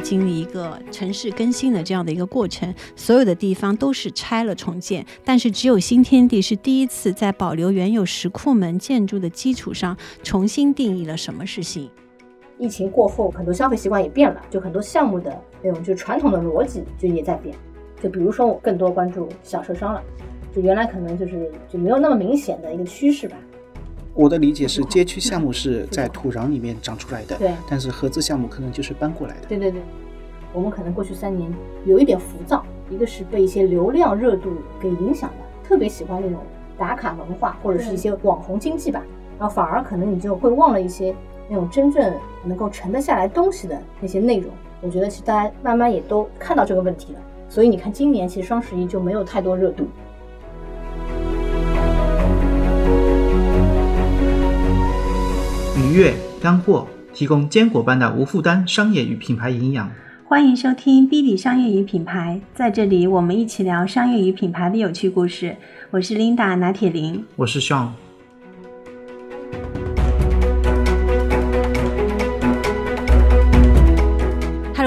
经历一个城市更新的这样的一个过程，所有的地方都是拆了重建，但是只有新天地是第一次在保留原有石库门建筑的基础上，重新定义了什么是新。疫情过后，很多消费习惯也变了，就很多项目的那种就传统的逻辑就也在变。就比如说，我更多关注小受伤了，就原来可能就是就没有那么明显的一个趋势吧。我的理解是，街区项目是在土壤里面长出来的，对。但是合资项目可能就是搬过来的。对对对，我们可能过去三年有一点浮躁，一个是被一些流量热度给影响的，特别喜欢那种打卡文化或者是一些网红经济吧，然后反而可能你就会忘了一些。那种真正能够沉得下来东西的那些内容，我觉得其实大家慢慢也都看到这个问题了。所以你看，今年其实双十一就没有太多热度。愉悦干货，提供坚果般的无负担商业与品牌营养。欢迎收听 B B 商业与品牌，在这里我们一起聊商业与品牌的有趣故事。我是 Linda 拿铁林，我是 Sean。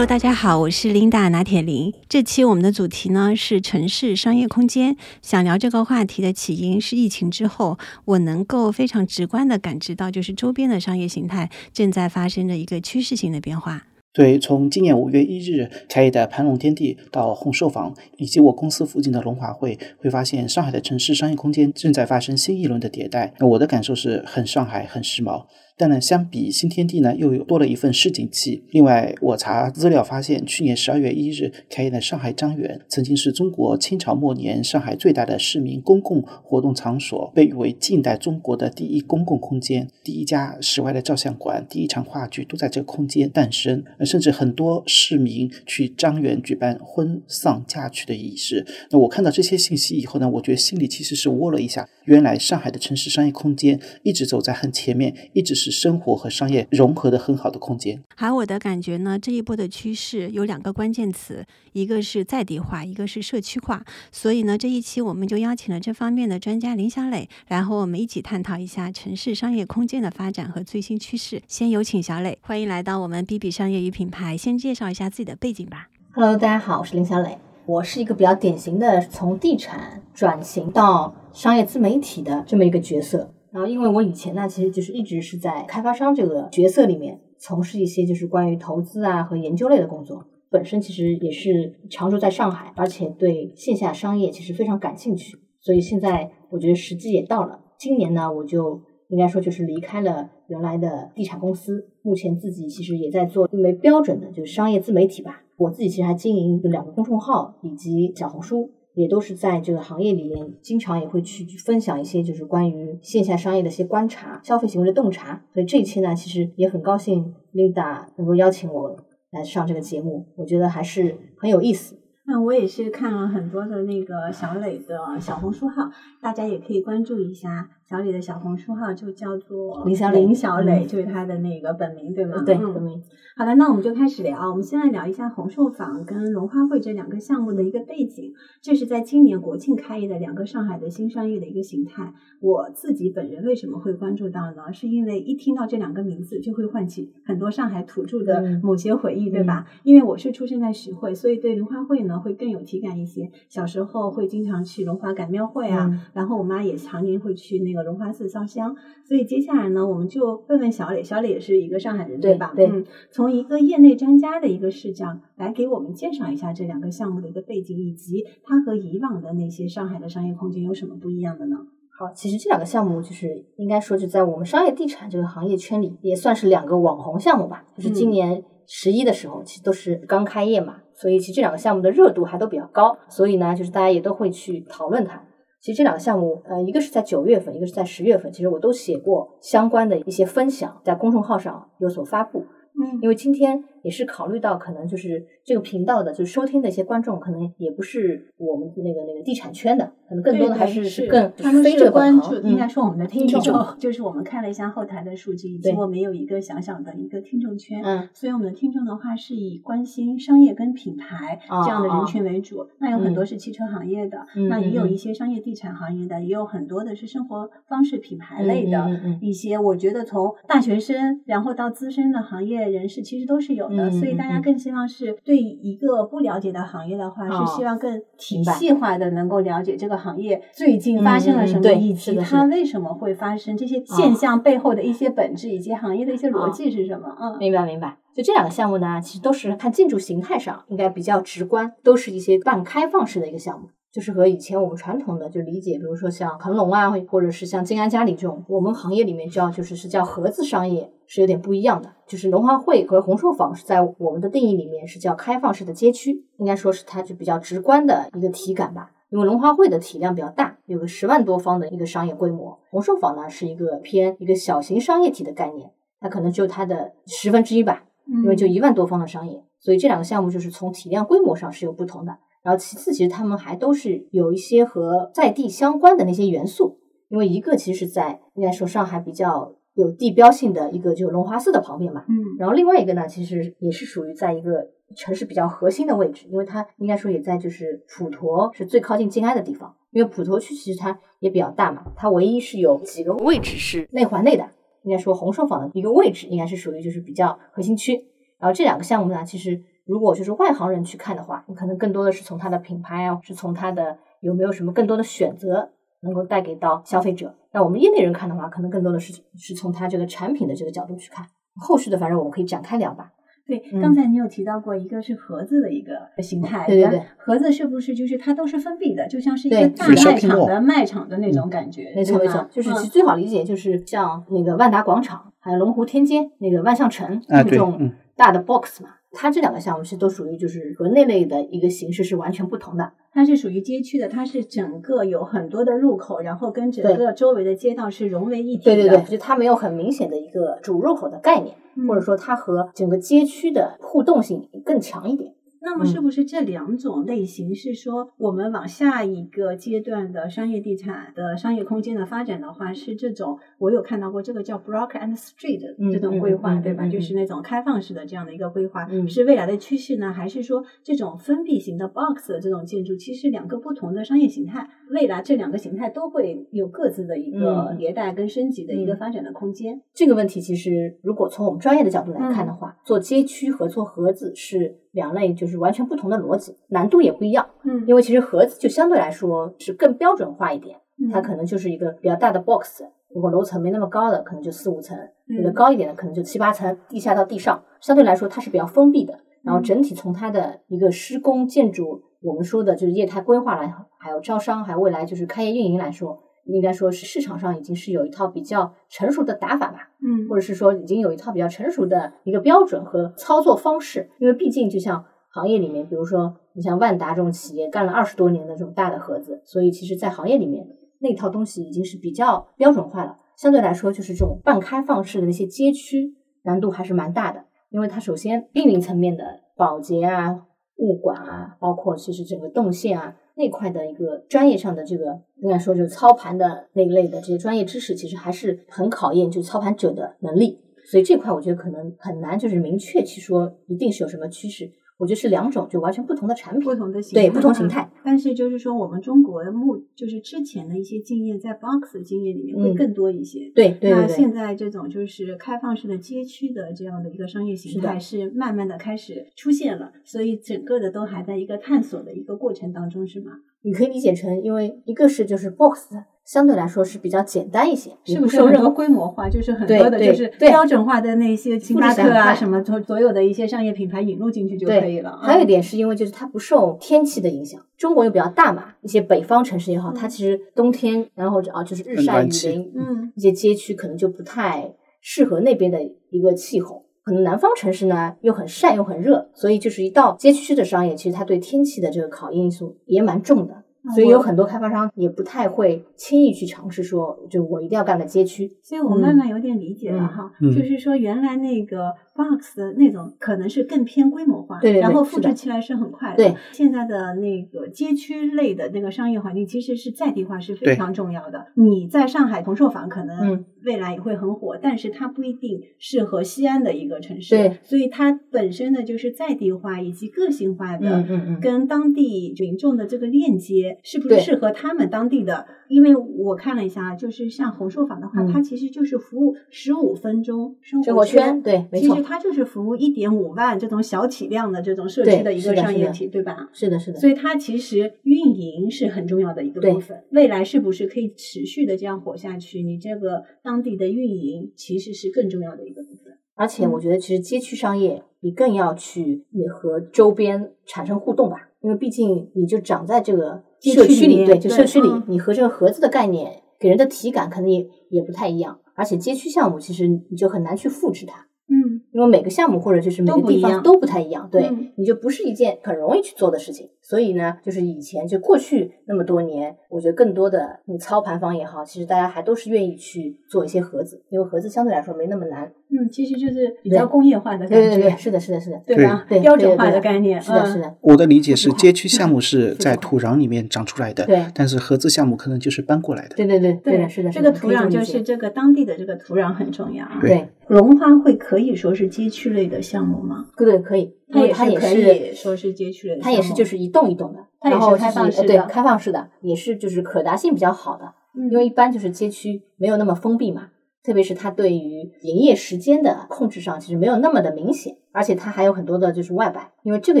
大家好，我是琳达拿铁林。这期我们的主题呢是城市商业空间。想聊这个话题的起因是疫情之后，我能够非常直观的感知到，就是周边的商业形态正在发生着一个趋势性的变化。对，从今年五月一日开业的盘龙天地到红寿坊，以及我公司附近的龙华汇，会发现上海的城市商业空间正在发生新一轮的迭代。那我的感受是很上海，很时髦。但呢，相比新天地呢，又有多了一份市井气。另外，我查资料发现，去年十二月一日开业的上海张园，曾经是中国清朝末年上海最大的市民公共活动场所，被誉为近代中国的第一公共空间。第一家室外的照相馆，第一场话剧都在这个空间诞生。甚至很多市民去张园举办婚丧嫁娶的仪式。那我看到这些信息以后呢，我觉得心里其实是窝了一下。原来上海的城市商业空间一直走在很前面，一直是。生活和商业融合的很好的空间。而我的感觉呢，这一波的趋势有两个关键词，一个是在地化，一个是社区化。所以呢，这一期我们就邀请了这方面的专家林小磊，来和我们一起探讨一下城市商业空间的发展和最新趋势。先有请小磊，欢迎来到我们 B B 商业与品牌。先介绍一下自己的背景吧。Hello，大家好，我是林小磊，我是一个比较典型的从地产转型到商业自媒体的这么一个角色。然后，因为我以前呢，其实就是一直是在开发商这个角色里面从事一些就是关于投资啊和研究类的工作。本身其实也是常住在上海，而且对线下商业其实非常感兴趣。所以现在我觉得时机也到了。今年呢，我就应该说就是离开了原来的地产公司，目前自己其实也在做一枚标准的就是商业自媒体吧。我自己其实还经营两个公众号以及小红书。也都是在这个行业里面，经常也会去分享一些就是关于线下商业的一些观察、消费行为的洞察。所以这一期呢，其实也很高兴 Linda 能够邀请我来上这个节目，我觉得还是很有意思。那我也是看了很多的那个小磊的小红书号，大家也可以关注一下。小李的小红书号就叫做林小林小磊，就是他的那个本名，对吗？对，本名。好的，那我们就开始聊。我们先来聊一下红寿坊跟龙花会这两个项目的一个背景。这是在今年国庆开业的两个上海的新商业的一个形态。我自己本人为什么会关注到呢？是因为一听到这两个名字，就会唤起很多上海土著的某些回忆，对吧？因为我是出生在徐汇，所以对龙花会呢会更有体感一些。小时候会经常去龙华赶庙会啊，然后我妈也常年会去那个。龙华寺烧香，所以接下来呢，我们就问问小磊，小磊也是一个上海人，对吧？对，从一个业内专家的一个视角来给我们介绍一下这两个项目的一个背景，以及它和以往的那些上海的商业空间有什么不一样的呢？好，其实这两个项目就是应该说，就在我们商业地产这个行业圈里，也算是两个网红项目吧。就是今年十一的时候，其实都是刚开业嘛，所以其实这两个项目的热度还都比较高，所以呢，就是大家也都会去讨论它。其实这两个项目，呃，一个是在九月份，一个是在十月份，其实我都写过相关的一些分享，在公众号上有所发布。嗯，因为今天也是考虑到可能就是这个频道的，就是收听的一些观众，可能也不是我们那个那个地产圈的，可能更多的还是是更他们是关注，应该说我们的听众，就是我们看了一下后台的数据，以及我们有一个小小的一个听众圈，嗯，所以我们的听众的话是以关心商业跟品牌这样的人群为主，那有很多是汽车行业的，那也有一些商业地产行业的，也有很多的是生活方式品牌类的一些，我觉得从大学生然后到资深的行业。人士其实都是有的，嗯所以大家嗯更希望是对一个不了解的行业的话，哦是希望更体系化的能够了解这个行业最近发生了什么，以及它为什么会发生这些现象背后的一些本质，以及行业的一些逻辑是什么。嗯，明白明白。就这两个项目呢，其实都是看建筑形态上应该比较直观，都是一些半开放式的一个项目。就是和以前我们传统的就理解，比如说像恒隆啊，或者是像静安嘉里这种，我们行业里面叫就是是叫合资商业，是有点不一样的。就是龙华汇和红寿坊是在我们的定义里面是叫开放式的街区，应该说是它就比较直观的一个体感吧。因为龙华汇的体量比较大，有个十万多方的一个商业规模，红寿坊呢是一个偏一个小型商业体的概念，它可能就它的十分之一吧，因为就一万多方的商业，所以这两个项目就是从体量规模上是有不同的。然后其次，其实他们还都是有一些和在地相关的那些元素，因为一个其实是在应该说上海比较有地标性的一个就龙华寺的旁边嘛，嗯然后另外一个呢，其实也是属于在一个城市比较核心的位置，因为它应该说也在就是普陀是最靠近静安的地方，因为普陀区其实它也比较大嘛，它唯一是有几个位置是内环内的，应该说红寿坊的一个位置应该是属于就是比较核心区。然后这两个项目呢，其实如果就是外行人去看的话，你可能更多的是从它的品牌啊，是从它的有没有什么更多的选择能够带给到消费者。那我们业内人看的话，可能更多的是是从它这个产品的这个角度去看。后续的反正我们可以展开聊吧。对，嗯刚才你有提到过一个是盒子的一个形态，对对对盒子是不是就是它都是封闭的，就像是一个大卖场的卖场的那种感觉，没错没，错就是嗯其实最好理解就是像那个万达广场，还有龙湖天街那个万象城这种嗯大的 box 嘛。它这两个项目是都属于就是和那类的一个形式是完全不同的。它是属于街区的，它是整个有很多的入口，然后跟整个周围的街道是融为一体的。对对对，就它没有很明显的一个主入口的概念，嗯或者说它和整个街区的互动性更强一点。那么是不是这两种类型是说，我们往下一个阶段的商业地产的商业空间的发展的话，是这种我有看到过这个叫 Block and Street 嗯这种规划，对吧？就是那种开放式的这样的一个规划，嗯。是未来的趋势呢，还是说这种封闭型的 box 的这种建筑，其实两个不同的商业形态，未来这两个形态都会有各自的一个嗯。迭代跟升级的一个嗯。发展的空间。这个问题其实如果从我们专业的角度来看的话，做街区和做盒子是两类就是完全不同的逻辑，难度也不一样。嗯因为其实盒子就相对来说是更标准化一点，它嗯可能就是一个比较大的 box。如果楼层没那么高的，可能就四五层；有的嗯高一点的，可能就七八层，地下到地上，相对来说它是比较封闭的。然后嗯整体从它的一个施工建筑，我们说的就是业态规划来，还有招商，还有未来就是开业运营来说，应该说是市场上已经是有一套比较成熟的打法吧。嗯或者是说已经有一套比较成熟的一个标准和操作方式。因为毕竟就像行业里面，比如说你像万达这种企业干了二十多年的这种大的盒子，所以其实在行业里面那套东西已经是比较标准化了。相对来说，就是这种半开放式的那些街区难度还是蛮大的，因为它首先运营层面的保洁啊、物管啊，包括其实整个动线啊。那块的一个专业上的这个，应该说就是操盘的那一类的这些专业知识，其实还是很考验就操盘者的能力。所以这块我觉得可能很难，就是明确去说一定是有什么趋势。我觉得是两种就完全不同的产品，不同的形对不同形态。但是就是说，我们中国目就是之前的一些经验，在 box 的经验里面会嗯更多一些。对对那现在这种就是开放式的街区的这样的一个商业形态是慢慢的开始出现了，所以整个的都还在一个探索的一个过程当中，是吗？你可以理解成，因为一个是就是 box 相对来说是比较简单一些，是不受任何不是很多规模化，就是很多的就是标准化的那些星巴克啊什么所所有的一些商业品牌引入进去就可以了。啊还有一点是因为就是它不受天气的影响，中国又比较大嘛，一些北方城市也好，它嗯其实冬天然后啊就是日晒雨淋，嗯一些街区可能就不太适合那边的一个气候。可能南方城市呢又很晒又很热，所以就是一到街区的商业，其实它对天气的这个考验因素也蛮重的。那所以有很多开发商也不太会轻易去尝试说，就我一定要干个街区。所以我慢慢有点理解了嗯哈，嗯就是说原来那个 box 的那种可能是更偏规模化，对对对然后复制起来是很快的。对，现在的那个街区类的那个商业环境其实是在地化是非常重要的。你在上海同寿坊可能嗯未来也会很火，但是它不一定适合西安的一个城市。对，所以它本身呢就是在地化以及个性化的，嗯嗯嗯跟当地民众的这个链接，是不是适合他们当地的？因为我看了一下，就是像红寿坊的话，嗯它其实就是服务十五分钟生生活圈圈，对没错其实它就是服务一点五万这种小体量的这种社区的一个商业体，对吧？是的，是的，所以它其实运营是很重要的一个部分。未来是不是可以持续的这样活下去？你这个当地的运营其实是更重要的一个部分。而且我觉得，其实街区商业你更要去也和周边产生互动吧，因为毕竟你就长在这个街社区里，对，就社区里嗯，你和这个盒子的概念给人的体感可能也也不太一样。而且街区项目其实你就很难去复制它，嗯，因为每个项目或者就是每个地方都不太一样，对，嗯你就不是一件很容易去做的事情。所以呢，就是以前就过去那么多年，我觉得更多的你操盘方也好，其实大家还都是愿意去做一些盒子，因为盒子相对来说没那么难。嗯，其实就是比较工业化的感觉，对对对，是的，是的，是的，对吧？对。标准化的概念，是的，嗯。是的，我的理解是，街区项目是 在土壤里面长出来的，对。但是合资项目可能就是搬过来的。对对对对，是的，这个土壤就是这个当地的这个土壤很重要啊。对。对，龙花会可以说是街区类的项目吗？对可以，它也它也是可以说是街区类的，它也是就是一栋一栋的，它也是开放式的开放式的，也是就是可达性比较好的，嗯，因为一般就是街区没有那么封闭嘛，特别是它对于营业时间的控制上其实没有那么的明显，而且它还有很多的就是外摆，因为这个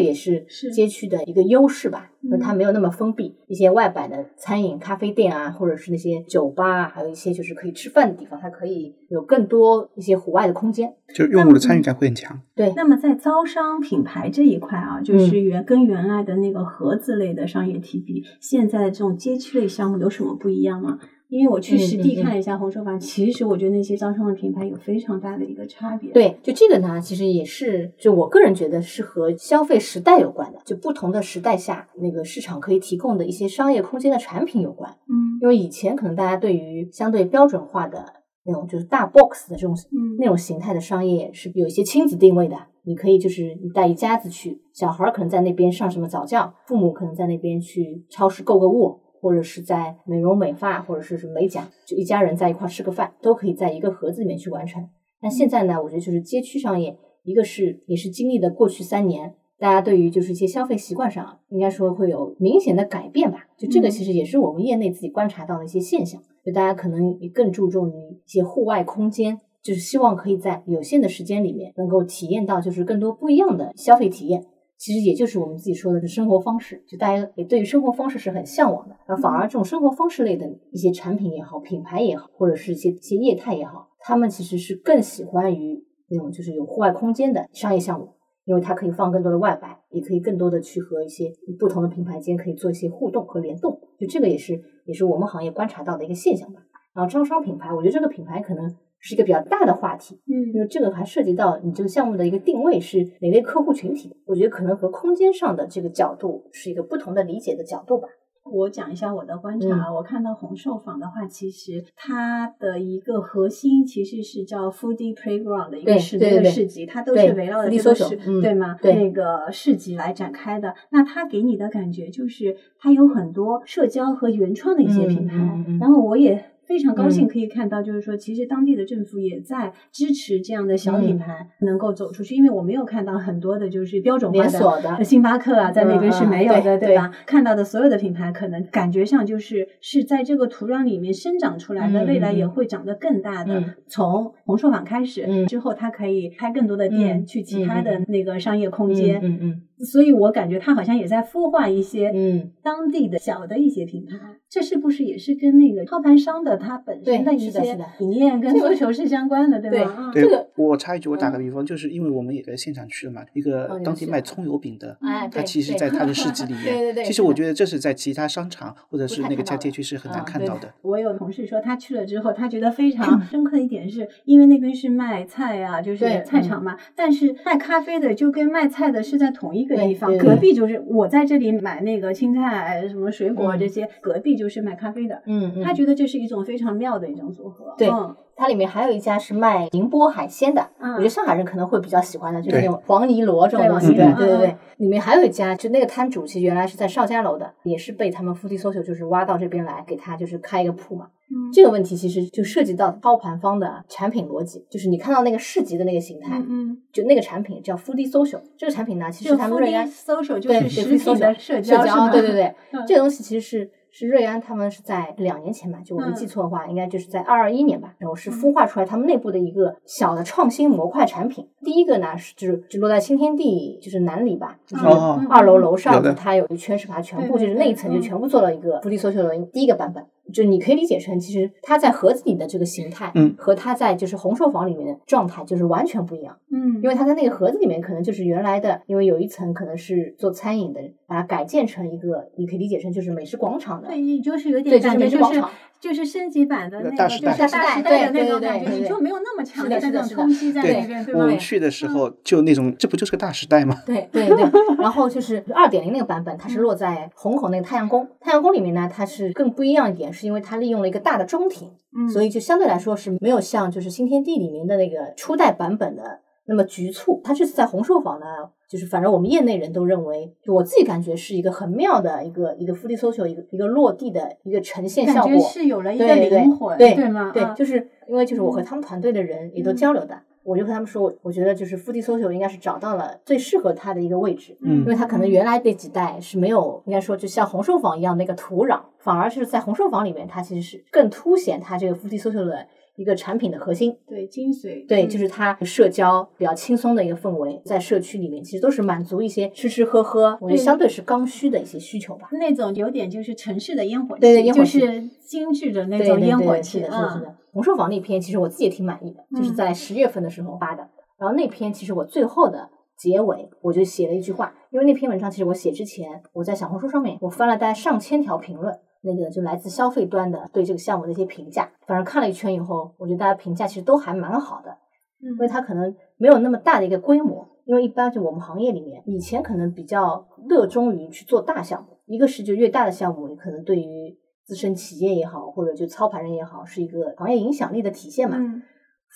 也是是街区的一个优势吧，因为它嗯没有那么封闭，一些外摆的餐饮、咖啡店啊，或者是那些酒吧啊，还有一些就是可以吃饭的地方，它可以有更多一些户外的空间。就用户的参与感会很强。对，那么在招商品牌这一块啊，嗯就是原跟原来的那个盒子类的商业体比，现在的这种街区类项目有什么不一样吗？因为我去嗯实地看了一下红手坊，其实我觉得那些招商的品牌有非常大的一个差别。，对，就这个呢，其实也是，就我个人觉得是和消费时代有关的，就不同的时代下，那个市场可以提供的一些商业空间的产品有关。嗯因为以前可能大家对于相对标准化的那种就是大 box 的这种嗯那种形态的商业是有一些亲子定位的，你可以就是你带一家子去，小孩儿可能在那边上什么早教，父母可能在那边去超市购个物，或者是在美容美发，或者是什么美甲，就一家人在一块儿吃个饭，都可以在一个盒子里面去完成。那现在呢，我觉得就是街区商业，一个是也是经历了过去三年，大家对于就是一些消费习惯上，应该说会有明显的改变吧。就这个嗯其实也是我们业内自己观察到的一些现象，就大家可能也更注重于一些户外空间，就是希望可以在有限的时间里面能够体验到就是更多不一样的消费体验。其实也就是我们自己说的这生活方式，就大家也对于生活方式是很向往的，而反而这种生活方式类的一些产品也好、品牌也好，或者是一些一些业态也好，他们其实是更喜欢于那种就是有户外空间的商业项目，因为它可以放更多的外摆，也可以更多的去和一些不同的品牌间可以做一些互动和联动，就这个也是也是我们行业观察到的一个现象吧。然后招商品牌，我觉得这个品牌可能是一个比较大的话题，因嗯为这个还涉及到你这个项目的一个定位是哪类客户群体，我觉得可能和空间上的这个角度是一个不同的理解的角度吧。我讲一下我的观察，嗯我看到红寿坊的话，其实它的一个核心其实是叫 Foodie Playground 的一个对市对对对那个市集，它都是围绕着这个市，嗯对吗？对那个市集来展开的。那它给你的感觉就是它有很多社交和原创的一些品牌，嗯嗯嗯然后我也。非常高兴嗯。可以看到，就是说，其实当地的政府也在支持这样的小品嗯。牌能够走出去，因为我没有看到很多的就是标准化连锁的呃星巴克啊，在那边是没有的，对吧？看到的所有的品牌，可能感觉上就是是在这个土壤里面生长出来的，嗯未来也嗯。会长得更大的。嗯。从红硕坊开始、嗯。之后，它可以开更多的店，嗯去其他的那个商业空间。嗯嗯所以我感觉他好像也在孵化一些嗯当地的小的一些品牌。这是不是也是跟那个操盘商的他本身的一些理念跟这个诉求是相关的，对对吧？嗯对这个，我插一句，我打个嗯比方，就是因为我们也在现场去了嘛，一哦个当地卖葱油饼的，哎对它其实在他的市集 里面，对对对其实我觉得这是在其他商场或者是那个家街区是很难看到的。我有同事说，他去了之后，他觉得非常深刻的一点是，因为那边是卖菜啊，就是菜场嘛。但是卖咖啡的就跟卖菜的是在同一个地方，隔壁就是我在这里买那个青菜、什么水果嗯这些，隔壁就是卖咖啡的。嗯嗯，他觉得这是一种非常妙的一种组合。对嗯它里面还有一家是卖宁波海鲜的，嗯我觉得上海人可能会比较喜欢的，就是那种黄泥螺这种东西。对对对对，里面还有一家，就那个摊主其实原来是在邵家楼的，也是被他们夫妻 social 就是挖到这边来，给他就是开一个铺嘛。嗯这个问题其实就涉及到操盘方的产品逻辑，就是你看到那个市集的那个形态，嗯就那个产品叫 Foodie Social，这个产品呢，其实他们瑞安 social 就是实体的社社交？对对对，嗯这个东西其实是是瑞安他们是在两年前吧，就我没嗯记错的话，应该就是在二二一年吧，然后是孵化出来他们内部的一个小的创新模块产品。第一个呢是就是就落在新天地就是南里吧，就是二楼楼上的它有一圈是把它全部就是那一层就嗯全部做了一个 Foodie Social 的第一个版本。就你可以理解成，其实它在盒子里的这个形态，嗯和它在就是红售房里面的状态就是完全不一样。嗯，因为它在那个盒子里面可能就是原来的，因为有一层可能是做餐饮的，把它改建成一个，你可以理解成就是美食广场的。对，就是有对就是点感觉就是美食广场就是升级版的那个，大时代就是大大时代的那对对种感觉，对对你就没有那么强烈的烈那种冲击在对那边，对吧？我们去的时候就那种，这不就是个大时代吗？对对对，然后就是二点零那个版本，它是落在虹口那个太阳宫。太阳宫里面呢，它是更不一样一点，是因为它利用了一个大的中庭，嗯，所以就相对来说是没有像就是新天地里面的那个初代版本的那么局促。他这次在红寿坊呢，就是反正我们业内人都认为，就我自己感觉是一个很妙的一个一个 f o o d social 一个一个落地的一个呈现效果。感觉是有了一个对对灵魂，对吗？对啊，就是因为就是我和嗯他们团队的人也都嗯交流的，我就和他们说，我觉得就是 f o o d social 应该是找到了最适合它的一个位置。嗯因为它可能原来那几代是没有，应该说就像红寿坊一样那个土壤，反而是在红寿坊里面，它其实是更凸显它这个 f o o d social 的一个产品的核心。对精髓，对，嗯就是它社交比较轻松的一个氛围，在社区里面其实都是满足一些吃吃喝喝，我觉得相对是刚需的一些需求吧。那种有点就是城市的烟火气，对就是精致的那种烟火气，是的，是的，是嗯的。红书房那篇其实我自己也挺满意的，就是嗯在十月份的时候发的。然后那篇其实我最后的结尾我就写了一句话，因为那篇文章其实我写之前，我在小红书上面我翻了大概上千条评论，那个就来自消费端的对这个项目的一些评价。反正看了一圈以后，我觉得大家评价其实都还蛮好的，因为嗯它可能没有那么大的一个规模。因为一般就我们行业里面，以前可能比较热衷于去做大项目，一个是就越大的项目，你可能对于自身企业也好，或者就操盘人也好，是一个行业影响力的体现嘛。嗯，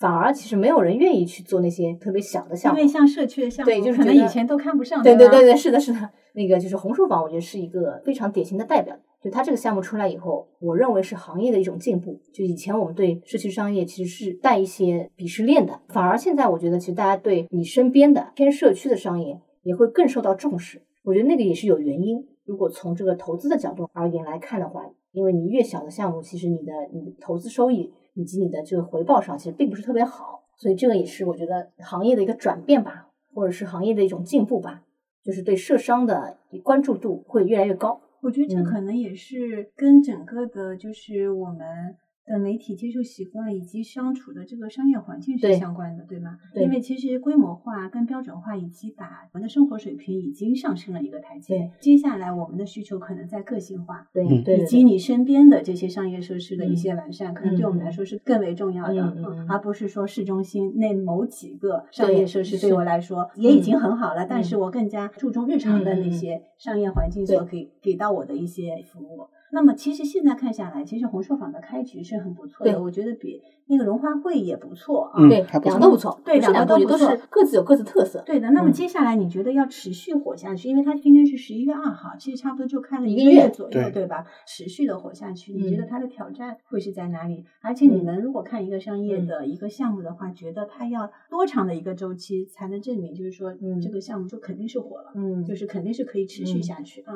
反而其实没有人愿意去做那些特别小的项目因为。像社区的项目，对就是可能以前都看不上，对对对对，是的，是的。那个就是红书坊，我觉得是一个非常典型的代表。就它这个项目出来以后，我认为是行业的一种进步。就以前我们对社区商业其实是带一些鄙视链的，反而现在我觉得其实大家对你身边的偏社区的商业也会更受到重视。我觉得那个也是有原因。如果从这个投资的角度而言来看的话，因为你越小的项目，其实你的你的投资收益以及你的这个回报上其实并不是特别好，所以这个也是我觉得行业的一个转变吧，或者是行业的一种进步吧，就是对社商的关注度会越来越高。我觉得这嗯。可能也是跟整个的，就是我们的媒体接受习惯以及相处的这个商业环境是相关的，对吗？对因为其实规模化跟标准化以及把我们的生活水平已经上升了一个台阶对，接下来我们的需求可能在个性化。对以及你身边的这些商业设施的一嗯些完善，可能对我们来说是更为重要的，嗯嗯嗯而不是说市中心那某几个商业设施对我来说也已经很好了，但是我更加注重日常的嗯嗯嗯那些商业环境所给给到我的一些服务。那么其实现在看下来，其实红硕坊的开局是很不错的，对我觉得比那个荣华会也不错啊。嗯对，两个都不错，对两个都都不错是各自有各自特色。对的，那么嗯接下来你觉得要持续火下去，因为它今天是十一月二号，其实差不多就开了一个月左右，对对吧？持续的火下去，你觉得嗯它的挑战会是在哪里？而且你嗯们如果看一个商业嗯的一个项目的话，觉得它要多长的一个周期才能证明，就是说嗯这个项目就肯定是火了，嗯，就是肯定是可以持续嗯下去啊。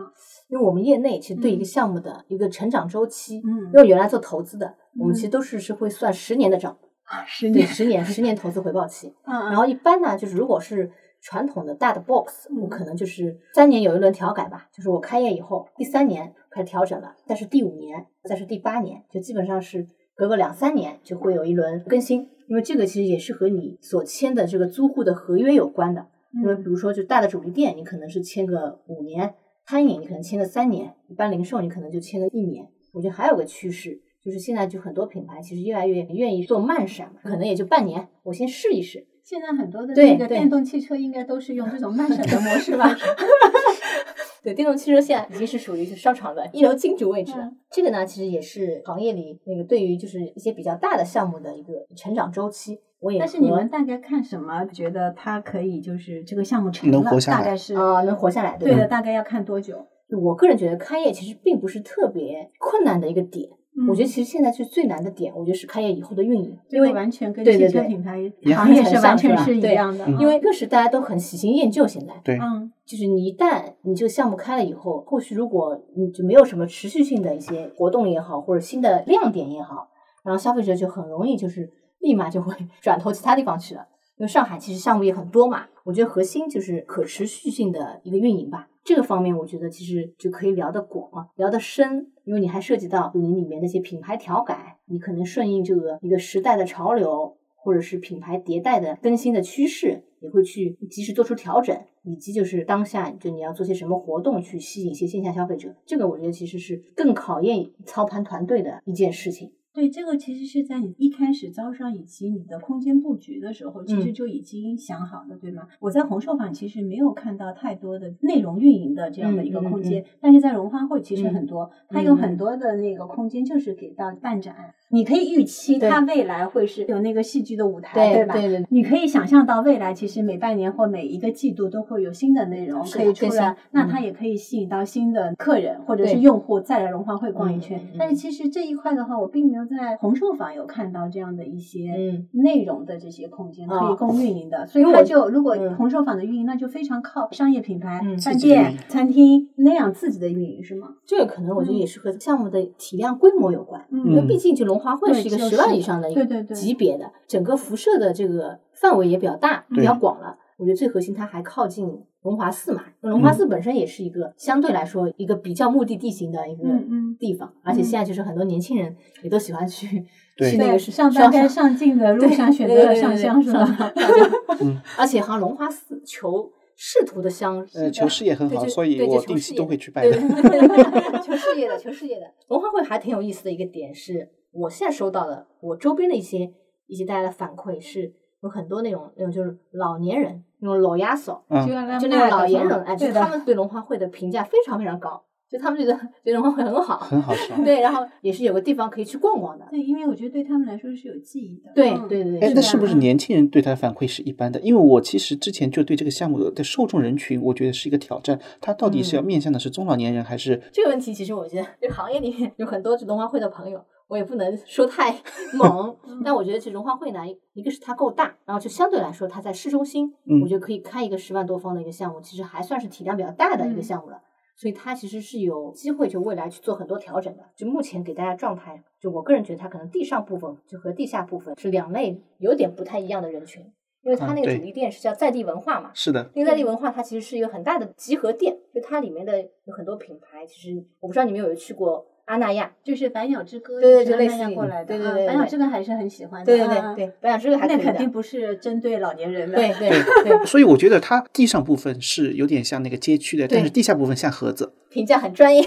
因为我们业内其实对一个嗯项目的一个成长周期，嗯因为原来做投资的，我们其实嗯都是是会算十年的账，啊，十年，十 年十年投资回报期。嗯，然后一般呢，就是如果是传统的大的 box，嗯我可能就是三年有一轮调改吧，就是我开业以后第三年开始调整了，但是第五年再是第八年，就基本上是隔个两三年就会有一轮更新，因为这个其实也是和你所签的这个租户的合约有关的。因为比如说就大的主力店，你可能是签个五年，餐饮你可能签个三年，一般零售你可能就签个一年。我觉得还有个趋势，就是现在就很多品牌其实越来越愿意做慢闪，可能也就半年，我先试一试。现在很多的那个电动汽车应该都是用这种慢闪的模式吧？对，电动汽车现在已经是属于是商场的一流金主位置了。嗯这个呢，其实也是行业里那个对于就是一些比较大的项目的一个成长周期。我也但是你们大概看什么，觉得它可以就是这个项目成了，能活下来大概是啊、能活下来，对的，大概要看多久？我个人觉得开业其实并不是特别困难的一个点，我觉得其实现在是最难的点，我觉得是开业以后的运营，因为完全跟汽车品牌也行业是完全是一样的，因为一个是大家都很喜新厌旧，现在对，嗯。就是你一旦你这个项目开了以后，后续如果你就没有什么持续性的一些活动也好，或者新的亮点也好，然后消费者就很容易就是立马就会 转投其他地方去了。因为上海其实项目也很多嘛，我觉得核心就是可持续性的一个运营吧。这个方面我觉得其实就可以聊得广、聊得深，因为你还涉及到你里面那些品牌调改，你可能顺应这个一个时代的潮流，或者是品牌迭代的更新的趋势，也会去及时做出调整，以及就是当下就你要做些什么活动去吸引一些线下消费者，这个我觉得其实是更考验操盘团队的一件事情。对，这个其实是在你一开始招商以及你的空间布局的时候，其实嗯。就已经想好了，对吗？我在红售坊其实没有看到太多的内容运营的这样的一个嗯嗯。空间，但是在荣花会其实嗯很多，它有嗯很多的那个空间就是给到办展，你可以预期它未来会是有那个戏剧的舞台，吧？对对对你可以想象到未来其实每半年或每一个季度都会有新的内容可以出来，那嗯。它也可以吸引到新的客人或者是用户再来荣华会逛一圈。但是其实这一块的话，我并没有在红寿坊有看到这样的一些嗯。内容的这些空间、哦可以供运营的，所以它就如果嗯。红寿坊的运营，那就非常靠商业品牌、嗯饭店餐厅那样自己的运营是吗？这个可能我觉得嗯。也是和项目的体量规模有关，嗯。因为毕竟就龙华会是是一个十万以上的一个对对对级别的，整个辐射的这个范围也比较大，比较广了。我觉得最核心，它还靠近龙华寺嘛。龙华寺本身也是一个相对来说一个比较目的地型的一个地方，而且现在就是很多年轻人也都喜欢去 去那个是上班该上进的 路上选择了上香是 吧？嗯而且好像龙华寺求仕途的香，呃，求事业很好，所以我定期都会去拜求事业的，求事业的。文化会还挺有意思的一个点是，我现在收到的，我周边的一些一些大家的反馈是，有很多那种那种就是老年人那种老亚嫂，嗯就，那种老年人，哎，就对，他们对龙华会的评价非常非常高，就他们觉得觉得龙华会很好，很好吃。对，然后也是有个地方可以去逛逛的。对，因为我觉得对他们来说是有记忆的。对嗯对对对，哎，那是不是嗯年轻人对他的反馈是一般的？因为我其实之前就对这个项目的受众人群，我觉得是一个挑战。它到底是要面向的是中老年人，还是这个问题，其实我觉得这个行业里面有很多龙华会的朋友，我也不能说太 猛，但我觉得其实融华会南，一个是它够大，然后就相对来说它在市中心，嗯我觉得可以开一个十万多方的一个项目，其实还算是体量比较大的一个嗯项目了。所以它其实是有机会，就未来去做很多调整的。就目前给大家状态，就我个人觉得它可能地上部分就和地下部分是两类有点不太一样的人群，因为它那个主力店是叫在地文化嘛，是的？因为在地文化它其实是一个很大的集合店，就它里面的有很多品牌，其实我不知道你们有没有去过阿那亚，就是百鸟之歌，对对类似过来的。对对啊对对百鸟之歌还是很喜欢的。对对对嗯，对，白养这个还可以的那肯定不是针对老年人的。对对 对，所以我觉得它地上部分是有点像那个街区的，但是地下部分像盒子。评价很专业，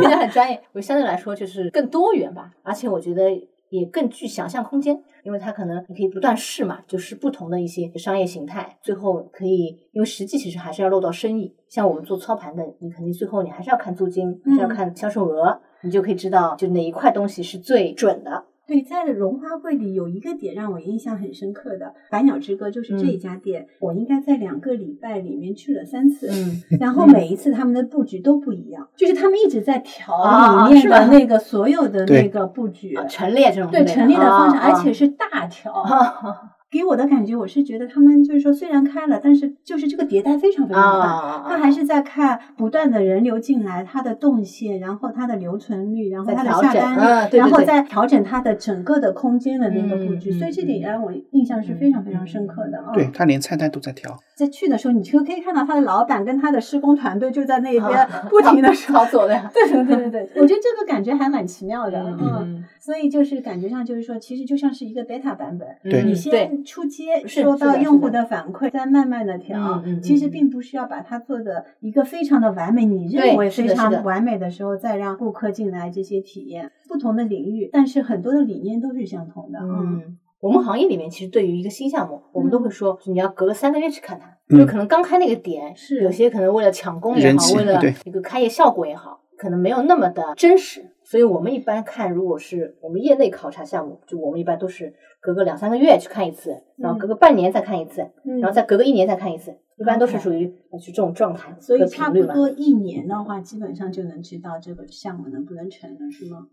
评价很专业。我相对来说就是更多元吧，而且我觉得也更具想象空间，因为它可能你可以不断试嘛，就是不同的一些商业形态，最后可以，因为实际其实还是要落到生意。像我们做操盘的，你肯定最后你还是要看租金，还是要看销售额，你就可以知道就哪一块东西是最准的。对，在荣花会里有一个点让我印象很深刻的，百鸟之歌就是这一家店，我应该在两个礼拜里面去了三次，嗯，然后每一次他们的布局都不一样，就是他们一直在调啊里面的那个所有的那个布局，啊陈列这种对陈列的方式，啊而且是大调。啊给我的感觉，我是觉得他们就是说，虽然开了，但是就是这个迭代非常非常快，啊，他还是在看不断的人流进来，它的动线，然后它的留存率，然后它的在调整下单率，啊对对对然后再调整它的整个的空间的那个布局，嗯所以这点嗯让我印象是非常非常深刻的啊。对，他连菜单都在调。在去的时候，你就可以看到他的老板跟他的施工团队就在那边啊不停的说。操作的，对对对对对，我觉得这个感觉还蛮奇妙的，嗯所以就是感觉上就是说，其实就像是一个 beta 版本，对你嗯对先出街收到用户的。反馈，再慢慢的调嗯嗯，其实嗯。并不是要把它做的一个非常的完美，你认为非常完美的时候，再让顾客进来这些体验不同的领域，但是很多的理念都是相同的，嗯，嗯，我们行业里面其实对于一个新项目，我们都嗯。会说，你要隔个三个月去看它，嗯。就可能刚开那个点，是。有些可能为了抢攻也好，为了一个开业效果也好，可能没有那么的真实。所以我们一般看，如果是我们业内考察项目，就我们一般都是隔个两三个月去看一次，然后隔个半年再看一次，嗯然后再隔个一年再看一次，一般都是属于呃就这种状态所以差不。多一年的话，基本上就能知道这个项目能不能成了，是吗？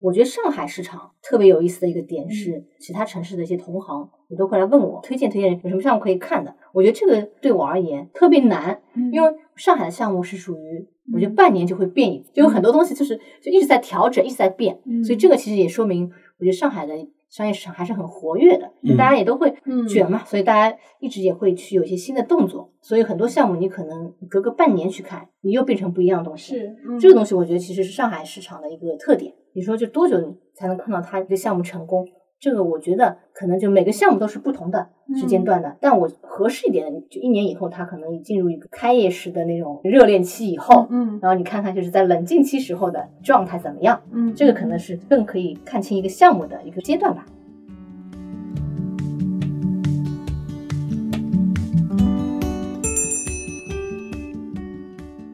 我觉得上海市场特别有意思的一个点是，其他城市的一些同行也都会来问我推荐推荐有什么项目可以看的。我觉得这个对我而言特别难，因为上海的项目是属于我觉得半年就会变一次，就有很多东西就是就一直在调整，一直在变，所以这个其实也说明，我觉得上海的商业市场还是很活跃的，就大家也都会卷嘛，所以大家一直也会去有一些新的动作，所以很多项目你可能隔个半年去看，你又变成不一样的东西。是这个东西，我觉得其实是上海市场的一个特点。你说就多久才能看到它一个项目成功？这个我觉得可能就每个项目都是不同的时间段的。但我合适一点的，就一年以后，它可能进入一个开业式的那种热恋期以后，嗯，然后你看看就是在冷静期时候的状态怎么样？嗯，这个可能是更可以看清一个项目的一个阶段吧。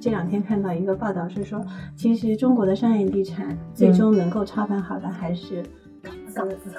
这两天看到一个报道是说，其实中国的商业地产最终能够操盘好的还是港资。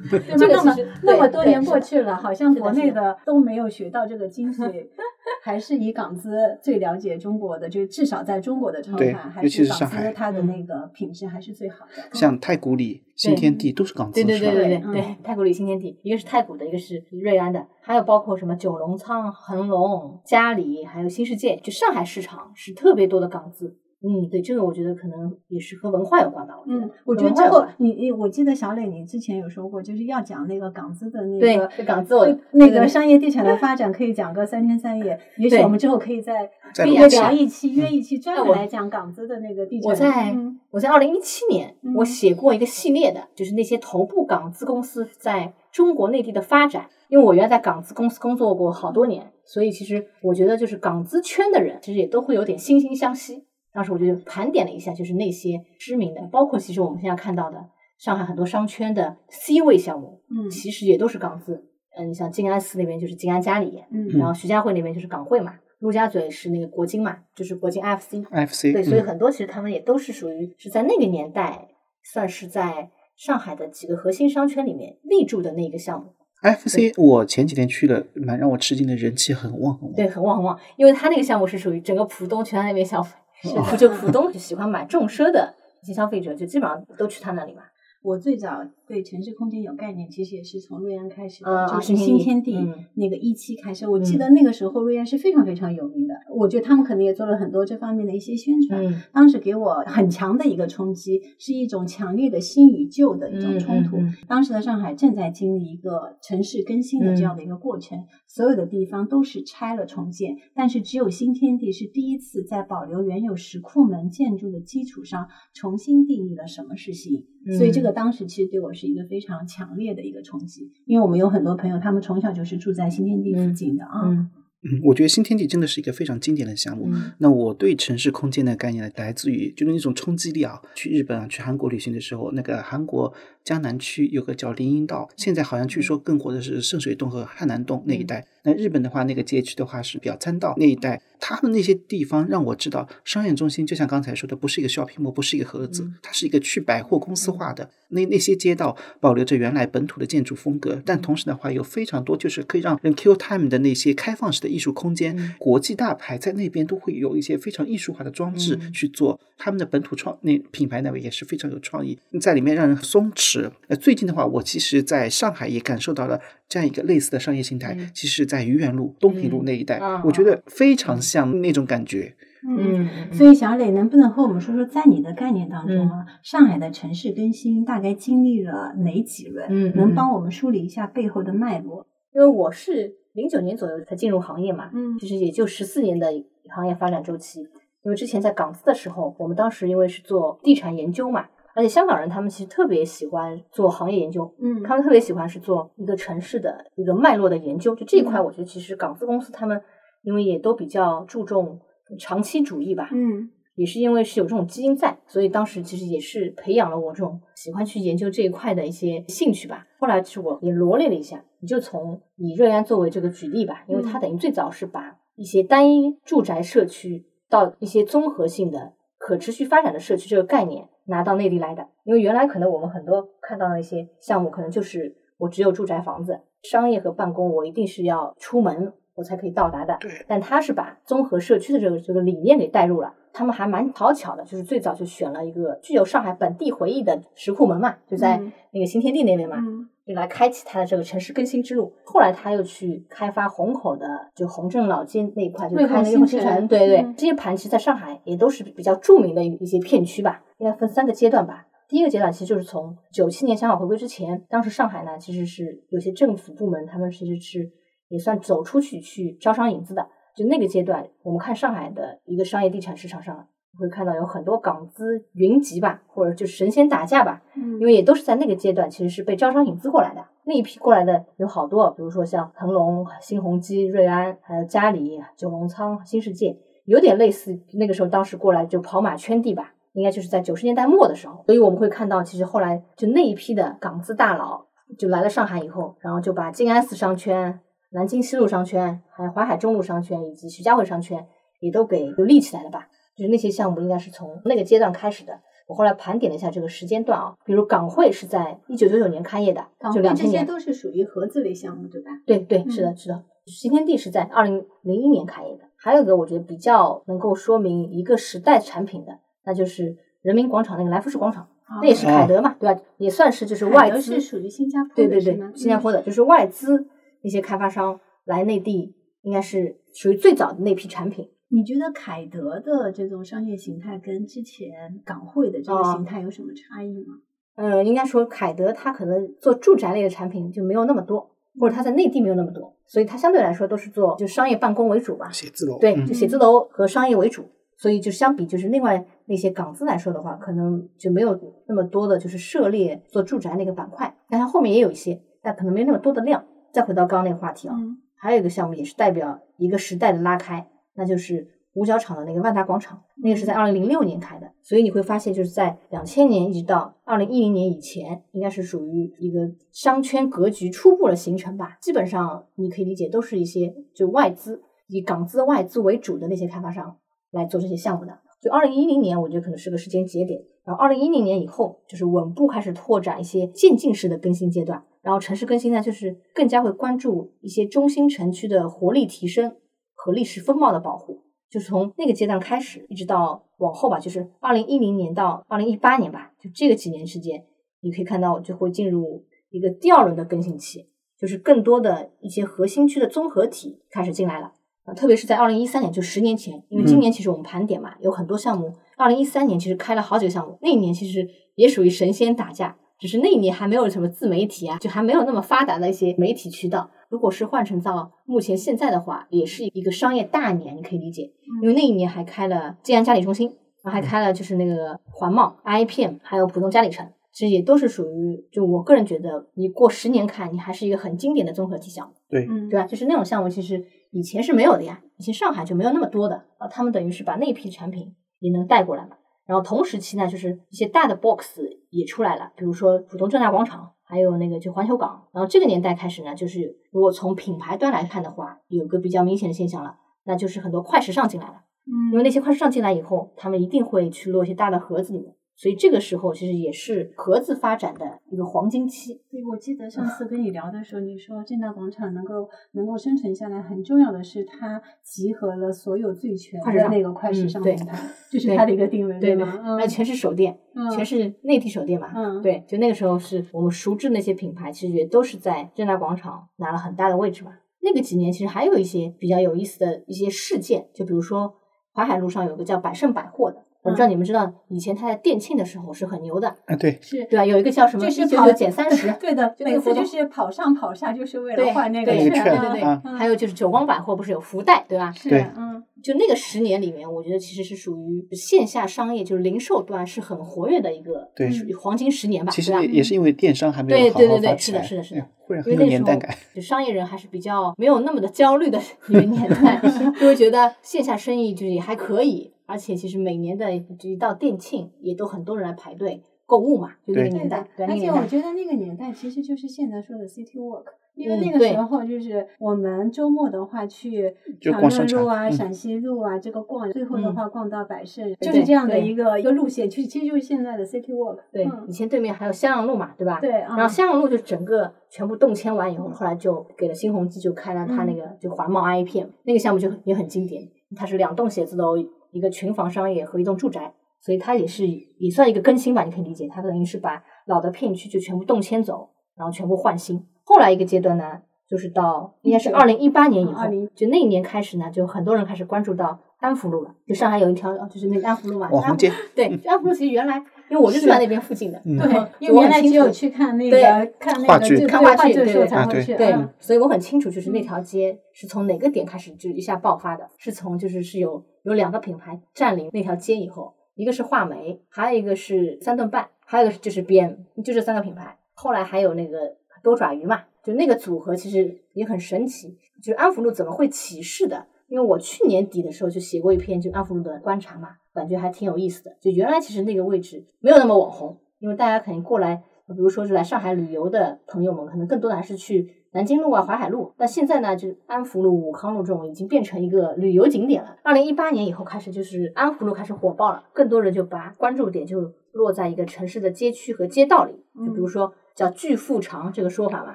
这个那么那么多年过去了，好像国内的都没有学到这个精髓，还是以港资最了解中国的，就至少在中国的操对盘，还尤其是港上海资它的嗯那个品质还是最好的。像太古里、新天地都是港资对对？对对对，太古里新天地，一个是太古的，一个是瑞安的，还有包括什么九龙仓、恒隆、嘉里，还有新世界，就上海市场是特别多的港资。嗯，对，这个我觉得可能也是和文化有关吧。我觉得嗯，我觉得之后你你，我记得小磊你之前有说过，就是要讲那个港资的那个这港资那个商业地产的 发展，可以讲个三天三夜。也许我们之后可以再约再录一期聊一期，约一期专门来讲港资的那个地产。我在嗯我在二零一七年，嗯我写过一个系列的，就是那些头部港资公司在中国内地的发展。因为我原来在港资公司工作过好多年，所以其实我觉得就是港资圈的人，其实也都会有点惺惺相惜。当时我就盘点了一下，就是那些知名的，包括其实我们现在看到的上海很多商圈的 C 位项目，嗯其实也都是港资。嗯，你像静安寺那边就是静安嘉里，嗯然后徐家汇那边就是港汇嘛，陆家嘴是那个国金嘛，就是国金 IFC。FC 对，所以嗯很多其实他们也都是属于是在那个年代，算是在上海的几个核心商圈里面立住的那个项目。FC 我前几天去了，蛮让我吃惊的，人气很旺很旺。对，很旺很旺，因为他那个项目是属于整个浦东全在那边消费，是就浦东喜欢买重奢的一些消费者，就基本上都去他那里买。我最早对城市空间有概念，其实也是从瑞安开始的，啊就是新天地那个一期开始。我记得那个时候瑞安是非常非常有名的，我觉得他们可能也做了很多这方面的一些宣传。嗯当时给我很强的一个冲击，是一种强烈的新与旧的一种冲突。当时的上海正在经历一个城市更新的这样的一个过程，所有的地方都是拆了重建，但是只有新天地是第一次在保留原有石库门建筑的基础上，重新定义了什么是新。所以这个当时其实对我是一个非常强烈的一个冲击，因为我们有很多朋友，他们从小就是住在新天地附近的啊。嗯嗯，我觉得新天地真的是一个非常经典的项目。嗯那我对城市空间的概念来自于就是那种冲击力啊。去日本啊，去韩国旅行的时候，那个韩国江南区有个叫林荫道，现在好像据说更火的是圣水洞和汉南洞那一带。那日本的话，那个街区的话是比较参道那一带，他们那些地方让我知道，商业中心就像刚才说的，不是一个 shopping mall，不是一个盒子，嗯它是一个去百货公司化的。那那些街道保留着原来本土的建筑风格，但同时的话有非常多就是可以让人 Q time 的那些开放式的艺术空间。嗯国际大牌在那边都会有一些非常艺术化的装置嗯去做，他们的本土创那品牌那边也是非常有创意，在里面让人松弛。呃，最近的话，我其实在上海也感受到了这样一个类似的商业形态，嗯其实在愚园路、东平路那一带，啊我觉得非常像那种感觉。嗯，所以小磊能不能和我们说说，在你的概念当中啊，上海的城市更新大概经历了哪几轮？嗯嗯能帮我们梳理一下背后的脉络？因为我是零九年左右才进入行业嘛，嗯其实也就十四年的行业发展周期。因为之前在港资的时候，我们当时因为是做地产研究嘛，而且香港人他们其实特别喜欢做行业研究，嗯他们特别喜欢是做一个城市的一个脉络的研究。就这一块，嗯我觉得其实港资公司他们因为也都比较注重长期主义吧，嗯也是因为是有这种基因在，所以当时其实也是培养了我这种喜欢去研究这一块的一些兴趣吧。后来其实我也罗列了一下，你就从以瑞安作为这个举例吧，因为它等于最早是把一些单一住宅社区到一些综合性的可持续发展的社区这个概念拿到内地来的。因为原来可能我们很多看到的一些项目，可能就是我只有住宅房子，商业和办公我一定是要出门我才可以到达的。对但他是把综合社区的这个这个理念给带入了。他们还蛮讨巧的，就是最早就选了一个具有上海本地回忆的石库门嘛，就在嗯那个新天地那边嘛，嗯就来开启他的这个城市更新之路。后来他又去开发虹口的，就虹镇老街那一块，就开了一个新新城城。对对，嗯这些盘其实在上海也都是比较著名的一些片区吧，应该分三个阶段吧。第一个阶段其实就是从九七年香港回归之前，当时上海呢其实是有些政府部门他们其实是也算走出去去招商引资的。就那个阶段，我们看上海的一个商业地产市场上，会看到有很多港资云集吧，或者就是神仙打架吧，嗯因为也都是在那个阶段，其实是被招商引资过来的。那一批过来的有好多，比如说像腾龙、新鸿基、瑞安，还有嘉里、九龙仓、新世界，有点类似那个时候当时过来就跑马圈地吧，应该就是在九十年代末的时候。所以我们会看到，其实后来就那一批的港资大佬就来了上海以后，然后就把静安寺商圈、南京西路商圈、还有淮海中路商圈以及徐家汇商圈也都给就立起来了吧。就是那些项目应该是从那个阶段开始的。我后来盘点了一下这个时间段啊，比如港汇是在一九九九年开业的，港汇这些就两千年。都是属于合资类项目，对吧？对对，是的，嗯是的。新天地是在二零零一年开业的。还有一个我觉得比较能够说明一个时代产品的，那就是人民广场那个来福士广场，那也是凯德嘛，对吧？也算是就是外资是属于新加坡对对对的是吗，新加坡的就是外资那些开发商来内地，应该是属于最早的那批产品。你觉得凯德的这种商业形态跟之前港汇的这个哦形态有什么差异吗？呃，应该说凯德它可能做住宅类的产品就没有那么多，或者它在内地没有那么多，所以它相对来说都是做就商业办公为主吧。写字楼，对，嗯就写字楼和商业为主，所以就相比就是另外那些港资来说的话，可能就没有那么多的就是涉猎做住宅那个板块，但它后面也有一些，但可能没那么多的量。再回到刚刚那个话题啊，嗯还有一个项目也是代表一个时代的拉开，那就是五角场的那个万达广场，那个是在二零零六年开的，所以你会发现就是在两千年一直到二零一零年以前，应该是属于一个商圈格局初步的形成吧。基本上你可以理解都是一些就外资以港资外资为主的那些开发商来做这些项目的。就二零一零年，我觉得可能是个时间节点。然后二零一零年以后，就是稳步开始拓展一些渐进式的更新阶段。然后城市更新呢，就是更加会关注一些中心城区的活力提升和历史风貌的保护。就是从那个阶段开始，一直到往后吧，就是二零一零年到二零一八年吧，就这个几年时间，你可以看到就会进入一个第二轮的更新期，就是更多的一些核心区的综合体开始进来了。啊，特别是在二零一三年，就十年前，因为今年其实我们盘点嘛，有很多项目。二零一三年其实开了好几个项目，那一年其实也属于神仙打架，只是那一年还没有什么自媒体啊，就还没有那么发达的一些媒体渠道。如果是换成到目前现在的话，也是一个商业大年，你可以理解，因为那一年还开了静安嘉里中心，然后还开了就是那个环贸、IPM，还有浦东嘉里城，其实也都是属于，就我个人觉得，你过十年看，你还是一个很经典的综合体项目。对，嗯，对吧？就是那种项目，其实以前是没有的呀，以前上海就没有那么多的啊。他们等于是把那批产品也能带过来嘛。然后同时期呢，就是一些大的 box 也出来了，比如说浦东正大广场，还有那个就环球港。然后这个年代开始呢，就是如果从品牌端来看的话，有个比较明显的现象了，那就是很多快时尚进来了。嗯，因为那些快时尚进来以后，他们一定会去落一些大的盒子里面，所以这个时候其实也是盒子发展的一个黄金期。对，我记得上次跟你聊的时候，你说正大广场能够能够生存下来，很重要的是它集合了所有最全的那个快时尚品牌，就是它的一个定位，对吗？嗯那全是手店，嗯全是内地手店嘛。嗯对，就那个时候是我们熟知那些品牌，其实也都是在正大广场拿了很大的位置嘛。那个几年其实还有一些比较有意思的一些事件，就比如说淮海路上有个叫百盛百货的，我不知道嗯你们知道，以前他在店庆的时候是很牛的，啊，对，是对吧？有一个叫什么就是跑减三十，对的，每次就是跑上跑下，就是为了换那个券对对对，啊还有就是久光百货不是有福袋，对吧？是嗯就那个十年里面，我觉得其实是属于线下商业，就是零售端是很活跃的一个对属于黄金十年吧，其实？也也是因为电商还没有好对对对对是的是的是的哎会很因为那时候有年代感。就商业人还是比较没有那么的焦虑的 一个年代，就会觉得线下生意就是也还可以，而且其实每年的一到店庆，也都很多人来排队购物嘛，就那个对年代对，，而且我觉得那个年代其实就是现在说的 city walk，因为那个时候就是我们周末的话去 长乐路啊、陕西路啊这个逛，最后的嗯话逛到百盛，就是这样的一个一个路线，其实其实就是现在的 City Walk。对，嗯以前对面还有襄阳路嘛，对吧？对然后啊襄阳路就整个全部动迁完以后，后来就给了新鸿基，就开了他那个就环贸 I 片那个项目就也很经典，它是两栋写字楼，一个群房商业和一栋住宅，所以它也是也算一个更新吧，你可以理解，它等于是把老的片区就全部动迁走，然后全部换新。后来一个阶段呢，就是到应该是二零一八年以后就那一年开始呢，就很多人开始关注到安福路了，就上海有一条就是那个安福路嘛，安红街，对，安福路其实原来因为我就是在那边附近的，对，因为原来只有去看那对个看那个就看话剧对话剧的时候对啊对才会去。对嗯，所以我很清楚，就是那条街是从哪个点开始就一下爆发的，是从就是是有有两个品牌占领那条街以后，一个是画眉，还有一个是三顿半，还有一个就是 BM，就这三个品牌。后来还有那个多爪鱼嘛，就那个组合其实也很神奇，就安福路怎么会起势的？因为我去年底的时候就写过一篇就安福路的观察嘛，感觉还挺有意思的。就原来其实那个位置没有那么网红，因为大家肯定过来，比如说是来上海旅游的朋友们，可能更多的还是去南京路啊、淮海路。但现在呢，就安福路、武康路这种已经变成一个旅游景点了。二零一八年以后开始，就是安福路开始火爆了，更多人就把关注点就落在一个城市的街区和街道里，就比如说叫巨富长这个说法嘛，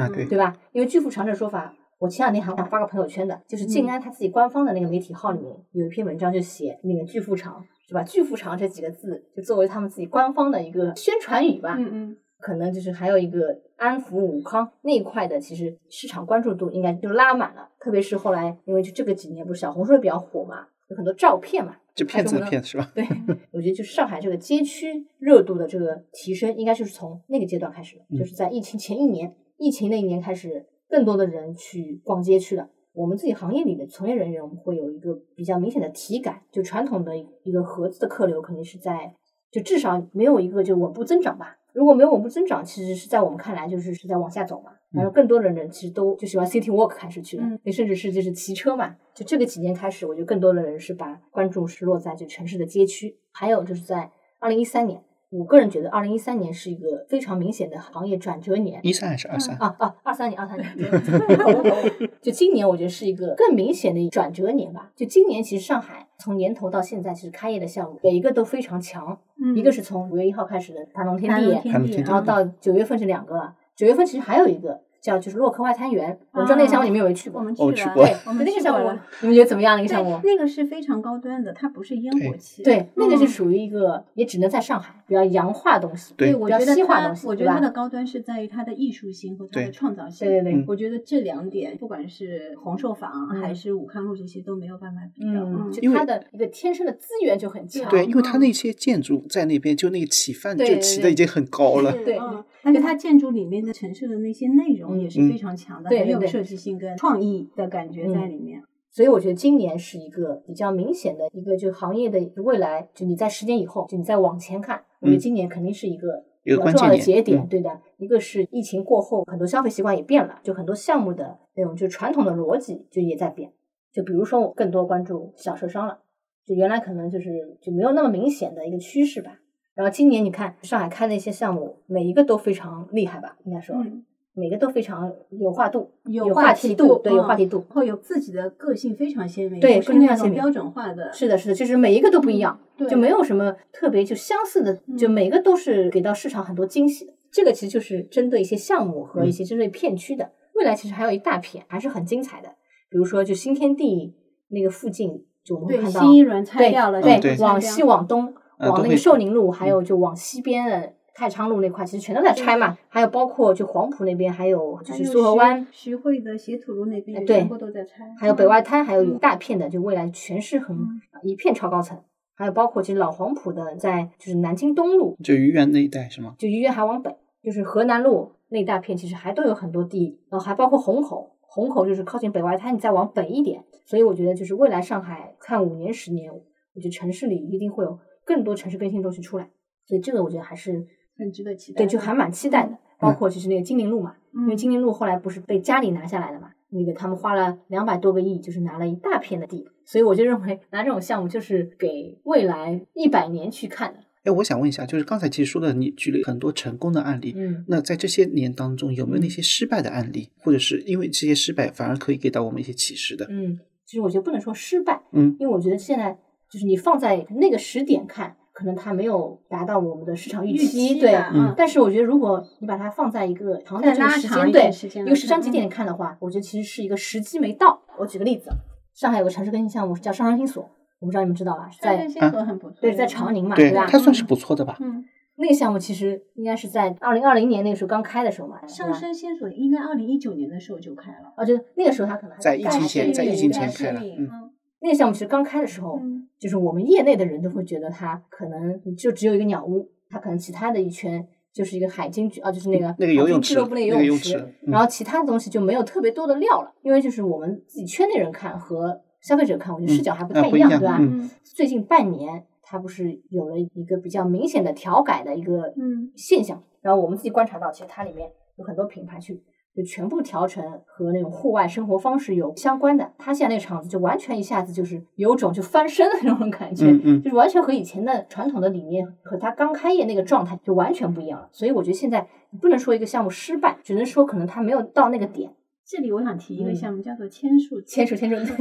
啊对对吧？因为巨富长这个说法。我前两天还发个朋友圈的，就是静安他自己官方的那个媒体号里面有一篇文章，就写那个巨富长，是吧？巨富长这几个字就作为他们自己官方的一个宣传语吧。嗯嗯，可能就是还有一个安福武康那一块的，其实市场关注度应该就拉满了。特别是后来，因为就这个几年不是小红书也比较火嘛，有很多照片嘛。就骗子的骗是吧？对，我觉得就是上海这个街区热度的这个提升，应该就是从那个阶段开始的，嗯就是在疫情前一年，疫情那一年开始，更多的人去逛街去了。我们自己行业里的从业人员，我们会有一个比较明显的体感，就传统的一个盒子的客流肯定是在，就至少没有一个就稳步增长吧。如果没有稳步增长，其实是在我们看来就是是在往下走嘛。然后更多的人其实都就喜欢 city walk 开始去了，嗯也甚至是就是骑车嘛。就这个几年开始，我觉得更多的人是把关注是落在就城市的街区，还有就是在二零一三年，我个人觉得二零一三年是一个非常明显的行业转折年。一三还是二三？啊啊，二三年，二三年，对 就今年我觉得是一个更明显的转折年吧。就今年其实上海从年头到现在，其实开业的项目每一个都非常强。嗯一个是从五月一号开始的盘龙天地然后到九月份是两个，九月份其实还有一个叫就是洛克外滩园，我不知道那个项目你们有没有去过？我们哦去过对，我们那个项目。你们觉得怎么样？那个项目？那个是非常高端的，它不是烟火气。对，那个是嗯属于一个也只能在上海比较洋化东西，对对，我比较觉得西化东，西，它我觉得它的高端是在于它的艺术性和它的创造性。对对对嗯我觉得这两点，不管是红寿坊还是武康路这些都没有办法比较。嗯，它的一个天生的资源就很强，对，因为它嗯那些建筑在那边，就那个起范就起的已经很高了。对嗯，而且它建筑里面的城市的那些内容也是嗯非常强的，很有设计性跟创意的感觉在里面。所以我觉得今年是一个比较明显的一个就行业的未来，就你在十年以后，就你再往前看，我觉得嗯今年肯定是一个重要的节点，嗯对的。一个是疫情过后，很多消费习惯也变了，就很多项目的那种就传统的逻辑就也在变。就比如说，我更多关注小车商了，就原来可能就是就没有那么明显的一个趋势吧。然后今年你看上海开的一些项目，每一个都非常厉害吧，应该说。嗯，每个都非常有话度，有有话题度，对，有嗯话题度。然后有自己的个性非常鲜明，对不是个性非常鲜明那种标准化的。是的，是的，就是每一个都不一样，对就没有什么特别就相似的，就嗯每个都是给到市场很多惊喜的。这个其实就是针对一些项目和一嗯些针对片区的。未来其实还有一大片还是很精彩的，比如说就新天地那个附近，就我们，看到新一轮拆对掉了，嗯对往西往东，往那个寿宁路，还有就往西边的太昌路那块，其实全都在拆嘛。还有包括就黄埔那边，还有就是苏河湾，徐徐汇的斜土路那边全部都在拆，还有北外滩，还有一嗯大片的，就未来全是很嗯一片超高层。还有包括其实老黄埔的，在就是南京东路，就愚园那一带是吗？就愚园还往北，就是河南路那一大片，其实还都有很多地，然后还包括虹口，虹口就是靠近北外滩，你再往北一点。所以我觉得就是未来上海看五年、十年，我觉得城市里一定会有更多城市更新东西出来。所以这个我觉得还是很值得期待对，就还蛮期待的。包括就是那个金陵路嘛，因为嗯金陵路后来不是被嘉里拿下来了嘛，那个他们花了两百多个亿，就是拿了一大片的地，所以我就认为拿这种项目就是给未来一百年去看的，哎，我想问一下，就是刚才其实说的，你举了很多成功的案例，嗯，那在这些年当中，有没有那些失败的案例，或者是因为这些失败反而可以给到我们一些启示的？嗯，其实我觉得不能说失败，嗯，因为我觉得现在就是你放在那个时点看，可能它没有达到我们的市场预预期对，嗯但是我觉得如果你把它放在一个长的再这个时间，对一个时间节点看的话，我觉得其实是一个时机没到。我举个例子，上海有个城市更新项目叫上山新所，我不知道你们知道吧？是在在线索很不错，对，在长宁嘛，对，吧？它算是不错的吧？嗯，那个项目其实应该是在二零二零年那个时候刚开的时候嘛，上吧升线索应该二零一九年的时候就开了，哦，就是那个时候它可能还在疫情前试在疫情前开了嗯嗯那个项目其实刚开的时候，嗯。就是我们业内的人都会觉得它可能就只有一个鸟屋，它可能其他的一圈就是一个海鲸啊，就是那个那个游泳池俱乐部那那个游泳池，池嗯然后其他的东西就没有特别多的料了，因为就是我们自己圈内人看和消费者看，我觉得视角还不太样，啊一样对吧？最近半年，它不是有了一个比较明显的调改的一个嗯。现象，然后我们自己观察到，其实它里面有很多品牌去就全部调成和那种户外生活方式有相关的。他现在那个场子就完全一下子就是有种就翻身的那种感觉，嗯嗯就是完全和以前的传统的理念和他刚开业那个状态就完全不一样了。所以我觉得现在你不能说一个项目失败，只能说可能他没有到那个点。这里我想提一个嗯项目，叫做千树牵手牵手，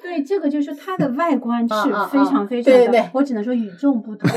对，这个就是它的外观是非常非常的，我只能说与众不同。